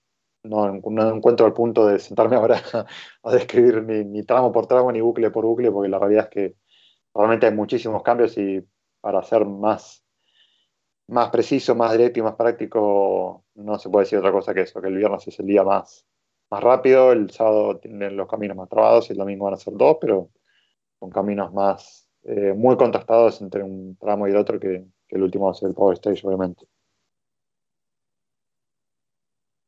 no, no encuentro el punto de sentarme ahora a describir ni, ni, tramo por tramo ni bucle por bucle, porque la realidad es que realmente hay muchísimos cambios y para ser más, más preciso, más directo y más práctico, no se puede decir otra cosa que eso, que el viernes es el día más, más rápido, el sábado tienen los caminos más trabados y el domingo van a ser dos, pero con caminos más eh, muy contrastados entre un tramo y el otro que, que el último va a ser el Power Stage, obviamente.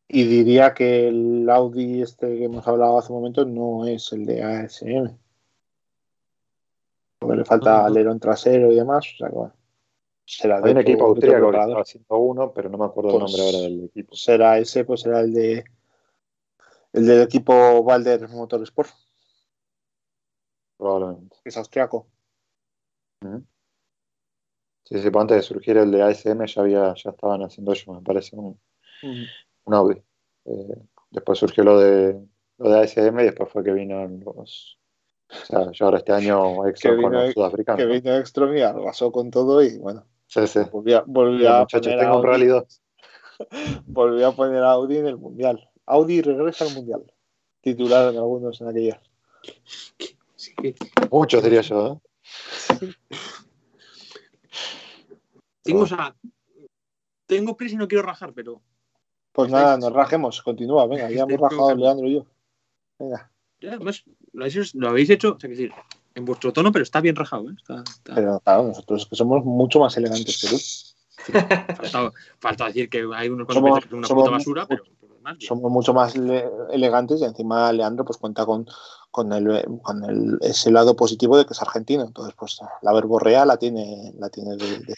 Y diría que el Audi este que hemos hablado hace un momento no es el de ASM. Porque le falta alerón trasero y demás. O sea que bueno. Será Hay un equipo austríaco que estaba haciendo uno, pero no me acuerdo el Pues- nombre ahora del equipo. Será ese, pues será el de el del equipo Valder Motorsport, Probablemente. es austriaco. Sí, sí, pues antes de surgir el de ASM ya había, ya estaban haciendo ellos, me parece, un, un Audi. Eh, después surgió lo de lo de ASM y después fue que vino los. O sea, yo ahora este año Que con vino- los sudafricanos. Que ¿no? vino Ekstrom y arrasó con todo y bueno, Sí, sí. volvió, a- a poner a tengo un Audi, Rally 2. volvió a poner a Audi en el mundial. Audi regresa al mundial. Titularon algunos en aquella. Sí, Muchos diría yo, ¿eh? Tengo, o sea, tengo prisa y no quiero rajar, pero Pues nada, nos rajemos, continúa, venga, ya hemos rajado. Leandro y yo. Venga, ya, además, lo habéis, lo habéis hecho, o sea, que decir, en vuestro tono, pero está bien rajado, ¿eh? Está, está- pero claro, nosotros que somos mucho más elegantes que tú. falta, falta decir que hay unos cuantos Somos- que una somos puta basura, pero bien. Somos mucho más le- elegantes y encima Leandro pues cuenta con, con, el, con el, ese lado positivo de que es argentino. Entonces, pues la verborrea la tiene, la tiene de, de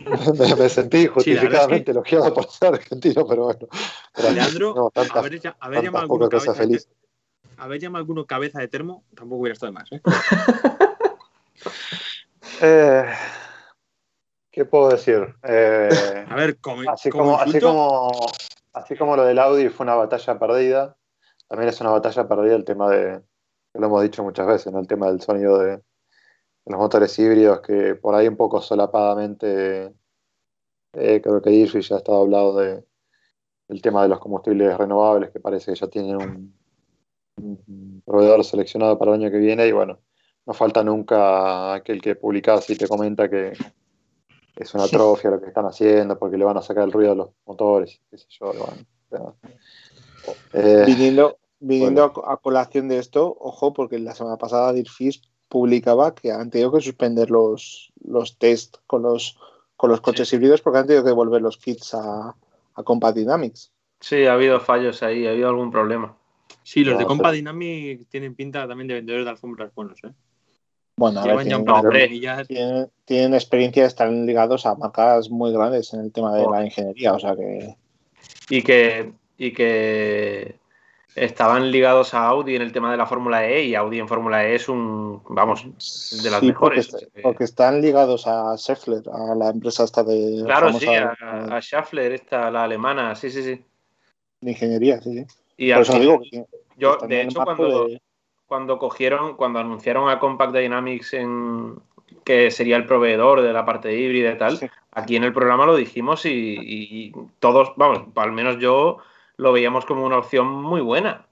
me, sentí justificadamente es elogiado por ser argentino, pero bueno. Leandro, No, tantas- haber, ya- haber llamado a alguno de, felices. Haber llamado a alguno cabeza de termo tampoco hubiera estado de más, ¿eh? Eh, ¿Qué puedo decir? Eh, A ver, como, así, como como, así, como, así como lo del Audi fue una batalla perdida, también es una batalla perdida el tema de, lo hemos dicho muchas veces, ¿no? el tema del sonido de, de los motores híbridos, que por ahí un poco solapadamente, eh, creo que Irfi ya ha estado hablado de, del tema de los combustibles renovables, que parece que ya tienen un proveedor seleccionado para el año que viene, y bueno, no falta nunca aquel que publica así te comenta que es una atrofia lo que están haciendo porque le van a sacar el ruido a los motores, qué sé yo. eh, Viniendo, viniendo a, a colación de esto, ojo, porque la semana pasada Dirfis publicaba que han tenido que suspender los, los test con los, con los coches híbridos porque han tenido que devolver los kits a, a Compat Dynamics. Sí, ha habido fallos ahí, ha habido algún problema. Sí, los de Compa Dynamic tienen pinta también de vendedores de alfombras buenos, ¿eh? Bueno, a ver, Llevan ya tienen, tienen, tienen experiencia, están ligados a marcas muy grandes en el tema de la ingeniería, o sea que Y que, y que estaban ligados a Audi en el tema de la Fórmula E y Audi en Fórmula E es un, vamos, de las Sí, mejores. Porque, están ligados a Scheffler, a la empresa esta de, claro, famosa sí, a, a Schaeffler, esta, la alemana, sí, sí, sí. de ingeniería, sí, sí. Y Por eso digo que yo, están de hecho, cuando, de- cuando cogieron, cuando anunciaron a Compact Dynamics en que sería el proveedor de la parte híbrida y tal, Sí. aquí en el programa lo dijimos y, y todos, vamos, al menos yo lo veíamos como una opción muy buena.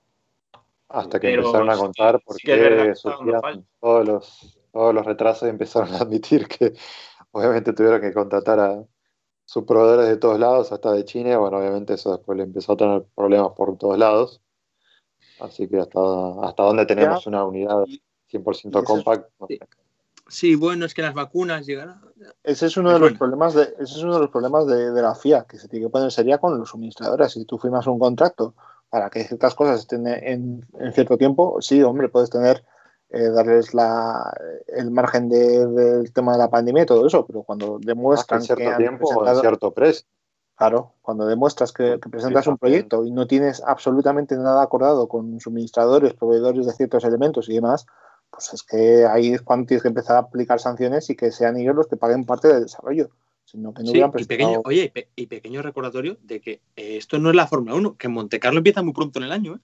hasta que Pero empezaron a sí- contar por sí qué todos los, todos los retrasos empezaron a admitir que obviamente tuvieron que contratar a sus proveedores de todos lados, hasta de China, bueno, obviamente eso después le empezó a tener problemas por todos lados. Así que hasta, hasta donde tenemos una unidad 100% y eso- compact. Sí, bueno, es que las vacunas llegarán. Ese es uno de Es los problemas de, ese es uno de los problemas de, de la FIA, que se tiene que poner seria con los suministradores. Si tú firmas un contrato para que ciertas cosas estén en, en cierto tiempo, sí, hombre, puedes tener, eh, darles la, el margen de- del tema de la pandemia y todo eso, pero cuando que demuestran en cierto que han tiempo o en presentado- cierto precio. Claro, cuando demuestras que, que presentas un proyecto y no tienes absolutamente nada acordado con suministradores, proveedores de ciertos elementos y demás, pues es que ahí es cuando tienes que empezar a aplicar sanciones y que sean ellos los que paguen parte del desarrollo, sino que no Sí, y pequeño, oye, y, pe- y pequeño recordatorio de que eh, esto no es la Fórmula 1, que Monte Carlo empieza muy pronto en el año, ¿eh?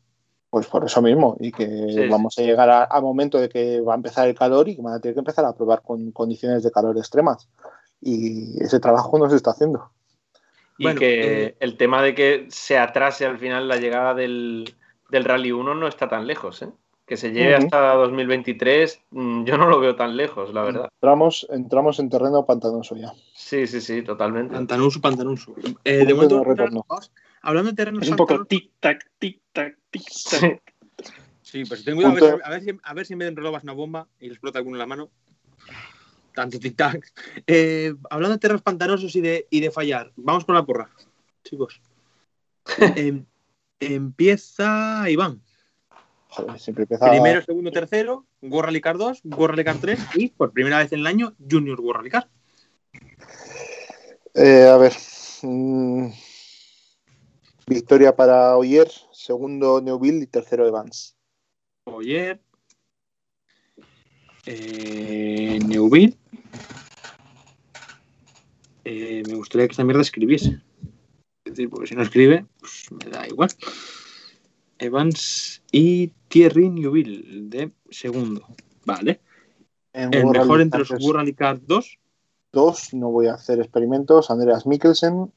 Pues por eso mismo, y que Sí, vamos a llegar a- al momento de que va a empezar el calor y que van a tener que empezar a probar con condiciones de calor extremas. Y ese trabajo no se está haciendo. Y Bueno, que eh, el tema de que se atrase al final la llegada del, del Rally 1 no está tan lejos, ¿eh? Que se lleve Ujú. hasta 2023, mm, yo no lo veo tan lejos, la verdad. Entramos, entramos en terreno pantanoso ya. Sí, sí, sí, totalmente. Pantanoso, pantanoso. Eh, de momento, vamos, hablando de terrenos Es un poco tic-tac, tic-tac, tic-tac. Sí. Sí, pero si ten cuidado, a ver, si- a, ver si, a ver si en vez de enrolabas una bomba y le explota alguno en la mano. Tanto tic-tac. Eh, hablando de terrenos pantanosos y de, y de fallar, vamos con la porra, chicos. Em- empieza Iván. Joder, siempre empieza Primero, segundo, tercero, World Rally Car 2, World Rally Car 3 y por primera vez en el año Junior World Rally Car. Eh, a ver. mm, victoria para Oyer, segundo Neuville y tercero Evans. Oyer. Eh, Neuville. Eh, me gustaría que esta mierda escribiese. Es decir, porque si no escribe, pues me da igual. Evans y Thierry Neuville de segundo. Vale. En El World mejor entre los World Rally Kart 2. 2, no voy a hacer experimentos. Andreas Mikkelsen.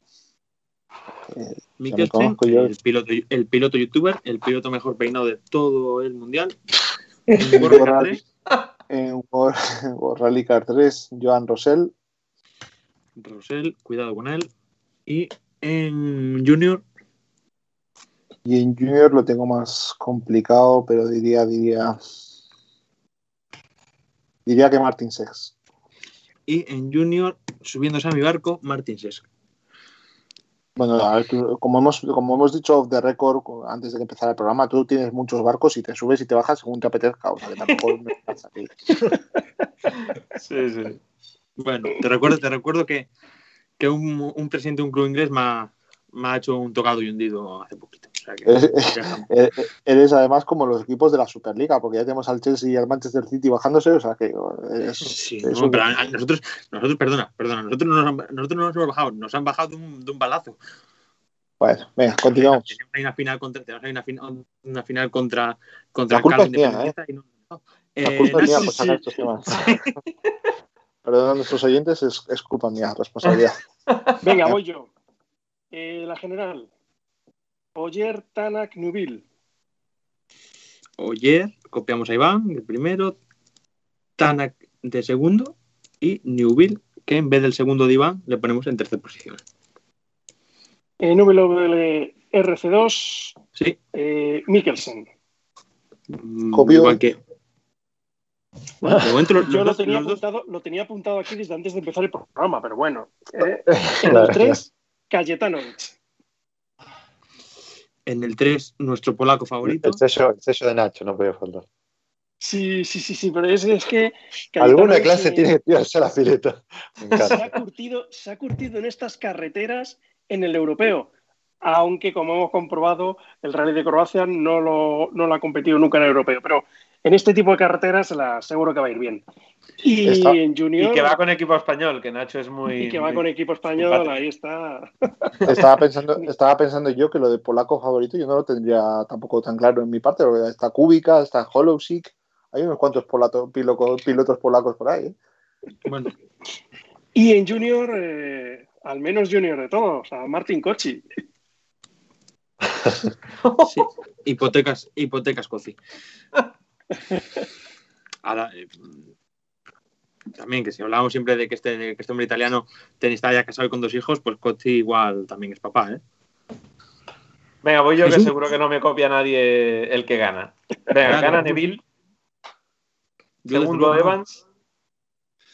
Mikkelsen, conozco yo. el piloto, el piloto youtuber, el piloto mejor peinado de todo el mundial. En World Rally Kart 3, En World, World Rally Car 3, Joan Rosell. Rosell, cuidado con él. Y en Junior, Y en Junior lo tengo más complicado, pero diría, diría. Diría que Martin Sex. y en Junior, subiéndose a mi barco, Martin Sesc. Bueno, a ver, tú- como, hemos, como hemos dicho off the record antes de que empezara el programa, tú tienes muchos barcos y te subes y te bajas según te apetezca. O sea, que tampoco me pasa aquí. Sí, sí. Bueno, te recuerdo, te recuerdo que, que un, un presidente de un club inglés me ha, me ha hecho un tocado y hundido hace poquito. O sea que, Eh. Eh, eh, Eres además como los equipos de la Superliga, porque ya tenemos al Chelsea y al Manchester City bajándose, o sea que eh, es, Sí, es no, un- pero a- a nosotros, nosotros, perdona, perdona, nosotros no nos han, nosotros no nos hemos bajado, nos han bajado de un, de un balazo. Bueno, venga, continuamos. Tenemos una final contra, tenemos ahí una, fin- una final contra, contra La culpa es mía, Independentista y no- no. La Eh, culpa es mía Nacho, por sacar estos temas. Perdón a nuestros oyentes, es, es culpa mía, responsabilidad. Venga, voy yo. Eh, la general. Oyer, Tanak, Nubil. Oyer, copiamos a Iván, el primero, Tanak de segundo y Newville, que en vez del segundo de Iván le ponemos en tercera posición. En WRC2, Sí, eh, Mikkelsen. mm, Copio. igual que. Bueno, de momento los, Yo los lo dos- tenía, los dos- apuntado, lo tenía apuntado aquí desde antes de empezar el programa, pero bueno. Eh, en el 3, Cayetanovic. en el 3, nuestro polaco favorito. El sello, el sello de Nacho no podía faltar. Sí, sí, sí, sí, pero es, es que. Alguna clase eh, tiene que tirarse a la pileta. Me se ha, curtido, se ha curtido en estas carreteras en el europeo. Aunque, como hemos comprobado, el Rally de Croacia no lo, no lo ha competido nunca en el europeo. Pero en este tipo de carreteras la, seguro que va a ir bien. Y en Junior. Y que va con equipo español, que Nacho es muy. y que va muy- con equipo español, simpático. ahí está. Estaba pensando, estaba pensando yo que lo de polaco favorito yo no lo tendría tampoco tan claro en mi parte, porque está Kubica, está Holowsik, hay unos cuantos polato- piloco- pilotos polacos por ahí. ¿eh? Bueno, Y en Junior, eh, al menos Junior de todos, a Martin Kochi. sí, hipotecas, hipotecas Coci. Ahora, eh, también que si hablamos siempre de que este, de que este hombre italiano tenista ya casado y con dos hijos, pues Coci igual también es papá, ¿eh? Venga, voy yo que seguro que no me copia nadie el que gana. Venga, Claro. gana Neville, Yo, segundo no. Evans.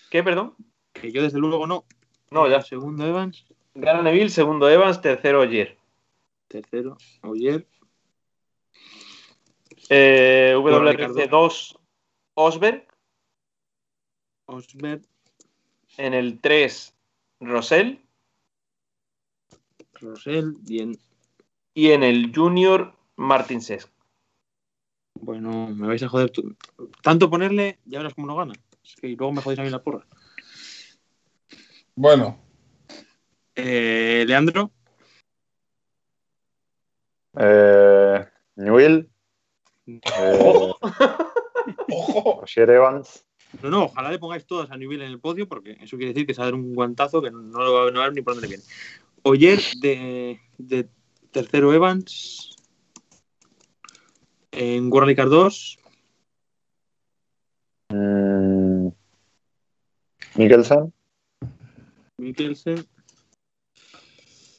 ¿Qué, perdón? Que yo desde luego no. No, ya. Segundo Evans, Gana Neville, segundo Evans, tercero Oyer. tercero Oyer, Eh, Bueno, Ricardo. WRC2 Osberg. Osberg, En el 3 Rosell. Rosell y en... Y en el Junior Martin Sesc. Bueno, me vais a joder. tú- Tanto ponerle, ya verás cómo no gana. Es que luego me jodéis a mí la porra. Bueno, Eh, Leandro, Eh, Newell, eh, ojo. Roger Evans, no, no, ojalá le pongáis todos a Newville en el podio porque eso quiere decir que se va a dar un guantazo que no, lo va, a ver ni por dónde le viene. Oyer de, de tercero Evans. En World Rally Car 2, mm, Mikkelsen, Mikkelsen.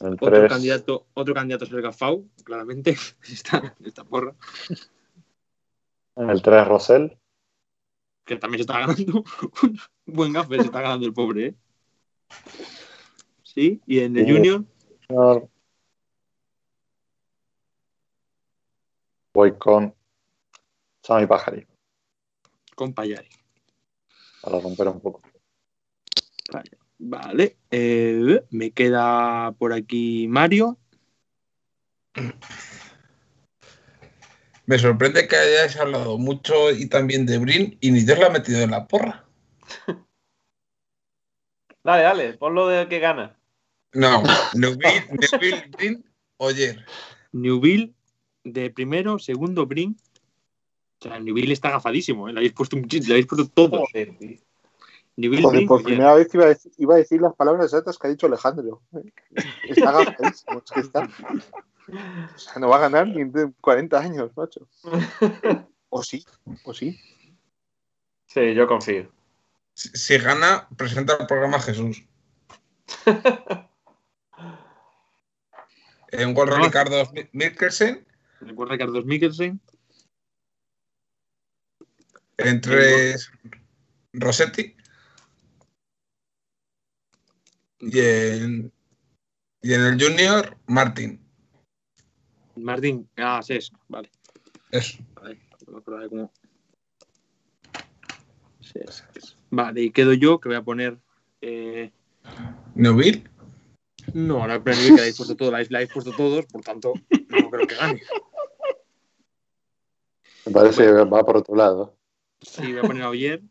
el Otro 3, candidato, otro candidato es el Gafau, claramente. Esta, esta porra. El 3 Rosell, Que también se está ganando. un buen gafe se está ganando el pobre, ¿eh? Sí, y en el Sí. Junior. Voy con Sami Pajari con Payari. para romper un poco. Vale. eh, me queda por aquí Mario. Me sorprende que hayáis hablado mucho y también de Brin y ni Dios la ha metido en la porra. Dale, dale, ponlo de que gana. No, Neville, Neville Brin, Oyer. Newville de primero, segundo Brin. O sea, Newville está agafadísimo, ¿eh? Le habéis pusto, un, le habéis puesto todos. Joder, tío. Newville, Joder, Brin, por oye, primera vez iba a, decir, iba a decir las palabras exactas que ha dicho Alejandro. Está agafadísimo, es que está. O sea, no va a ganar ni en 40 años, macho. O sí, o sí. Sí, yo confío. Si, si gana, presenta el programa Jesús. En World No. Rally Car 2 Mikkelsen, Recuerda Carlos Mikkelsen. entre Rossetti y en, y en el Junior, Martin. Martín. Ah, sí, es. Vale. Eso. Vale. No me acordaba de cómo. Sí, es, es. Vale, y quedo yo que voy a poner. Eh, Neville. no, la primera que la habéis puesto todos, la habéis, la habéis puesto todos, por tanto, no creo que gane. Me parece que va por otro lado. Sí, voy a poner a Oyer.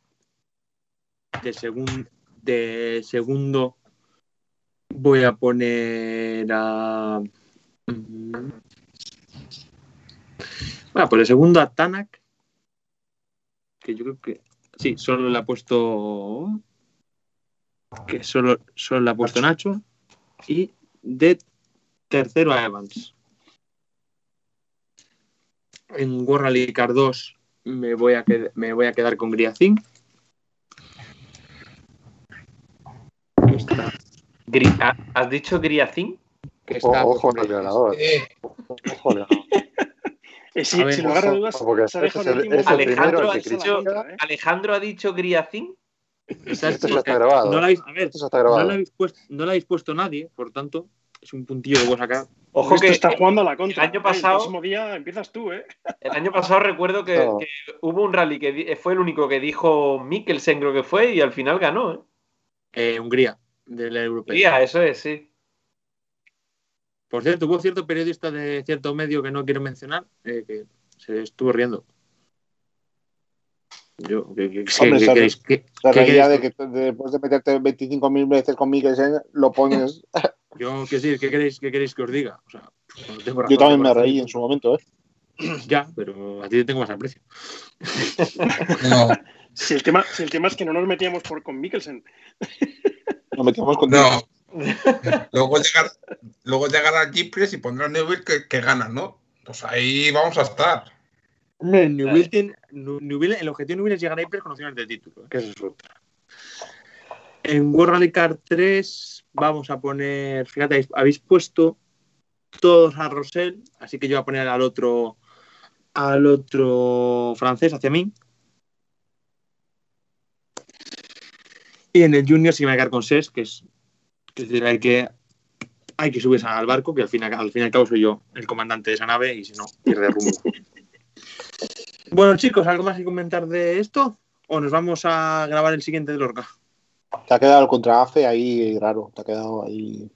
De, segun- de segundo voy a poner a. Bueno, por el segundo a Tanak. Que yo creo que. Sí, solo le ha puesto. Que solo, solo le ha puesto Nacho. Y de tercero a Evans. En World Car 2 me voy a, me voy a quedar con Griacín. Que está, Gri- ¿ha- ¿Has dicho Griacín? que está ojo Ojo al ganador. Eh, si, A ver, si lugar a dudas, porque se ha ese dejado es el- el último. ese es el Alejandro ha dicho. ¿eh? Alejandro ha dicho Griacín. Esto ya está grabado. No la habéis, a ver, Esto ya está no la habéis puesto, no la habéis puesto nadie, por tanto, es un puntillo que voy a sacar. Ojo que está jugando a la contra. el año Eh, pasado- El próximo día empiezas tú, ¿eh? el año pasado recuerdo que, No. que hubo un rally que di- fue el único que dijo Mikkelsen, creo que fue, y al final ganó. ¿eh? Eh, Hungría, del europeo. Tía, eso es, sí. Por cierto, hubo cierto periodista de cierto medio que no quiero mencionar eh, que se estuvo riendo. Yo, ¿qué, qué- qué- Hombre? ¿Qué- La realidad de que de- después de meterte 25.000 veces con Mikkelsen, lo pones. Yo, ¿qué, sí, ¿qué, queréis, ¿Qué queréis que os diga? O sea, no tengo razón Yo también me reí en su momento, ¿eh? Ya, pero a ti te tengo más aprecio. no, Si el tema, si el tema es que no nos metíamos por, con Mikkelsen. Nos metíamos con no. luego llegar, luego llegará Gipres y pondrá Neville que, que gana, ¿no? Pues ahí vamos a estar. Newville tiene- Nu- Newville- el objetivo de Newville es llegar a Hyper con opciones de título, que eso es otra. En World Rally Car 3 vamos a poner, fíjate, habéis- habéis puesto todos a Rosell, así que yo voy a poner al otro al otro francés hacia mí. Y en el Junior sí me voy a quedar con Ses, que es, que es decir, hay que hay que subirse al barco, que al fin, y- al fin y al cabo soy yo el comandante de esa nave y si no, pierde rumbo. Bueno, chicos, ¿algo más que comentar de esto? ¿O nos vamos a grabar el siguiente de Lorca? Te ha quedado el contrafe ahí raro. Te ha quedado ahí.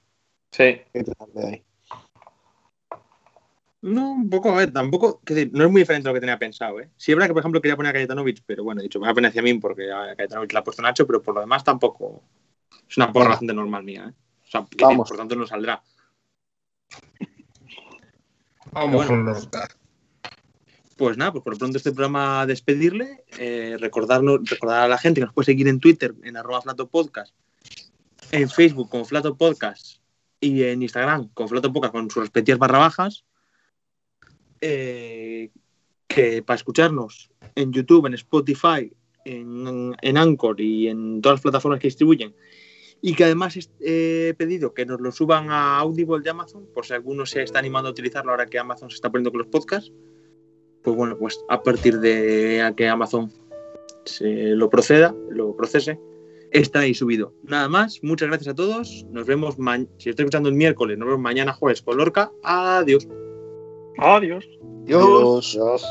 Sí. de ahí. No, un poco, a ver, tampoco, que decir, no es muy diferente a lo que tenía pensado, ¿eh? Sí, es verdad que, por ejemplo, quería poner a Cayetanovic, pero bueno, he dicho, me voy a poner hacia mí porque a Cayetanovic la ha puesto Nacho, pero por lo demás tampoco. Es una porra bastante normal mía, ¿eh? O sea, que, Vamos. por tanto no saldrá. Vamos Bueno. con los Pues nada, pues por lo pronto este programa a despedirle, eh, recordarnos, recordar a la gente que nos puede seguir en Twitter en arroba Flato Podcast, en Facebook con Flato Podcast y en Instagram con Flato Podcast con sus respectivas barra bajas. Eh, que para escucharnos en YouTube, en Spotify, en, en Anchor y en todas las plataformas que distribuyen. Y que además est- he pedido que nos lo suban a Audible de Amazon, por si alguno se está animando a utilizarlo ahora que Amazon se está poniendo con los podcasts pues bueno, pues a partir de a que Amazon se lo proceda, lo procese, está ahí subido. Nada más, muchas gracias a todos. Nos vemos, si estoy escuchando el miércoles, nos vemos mañana jueves con Lorca. Adiós. Adiós. Dios. Dios.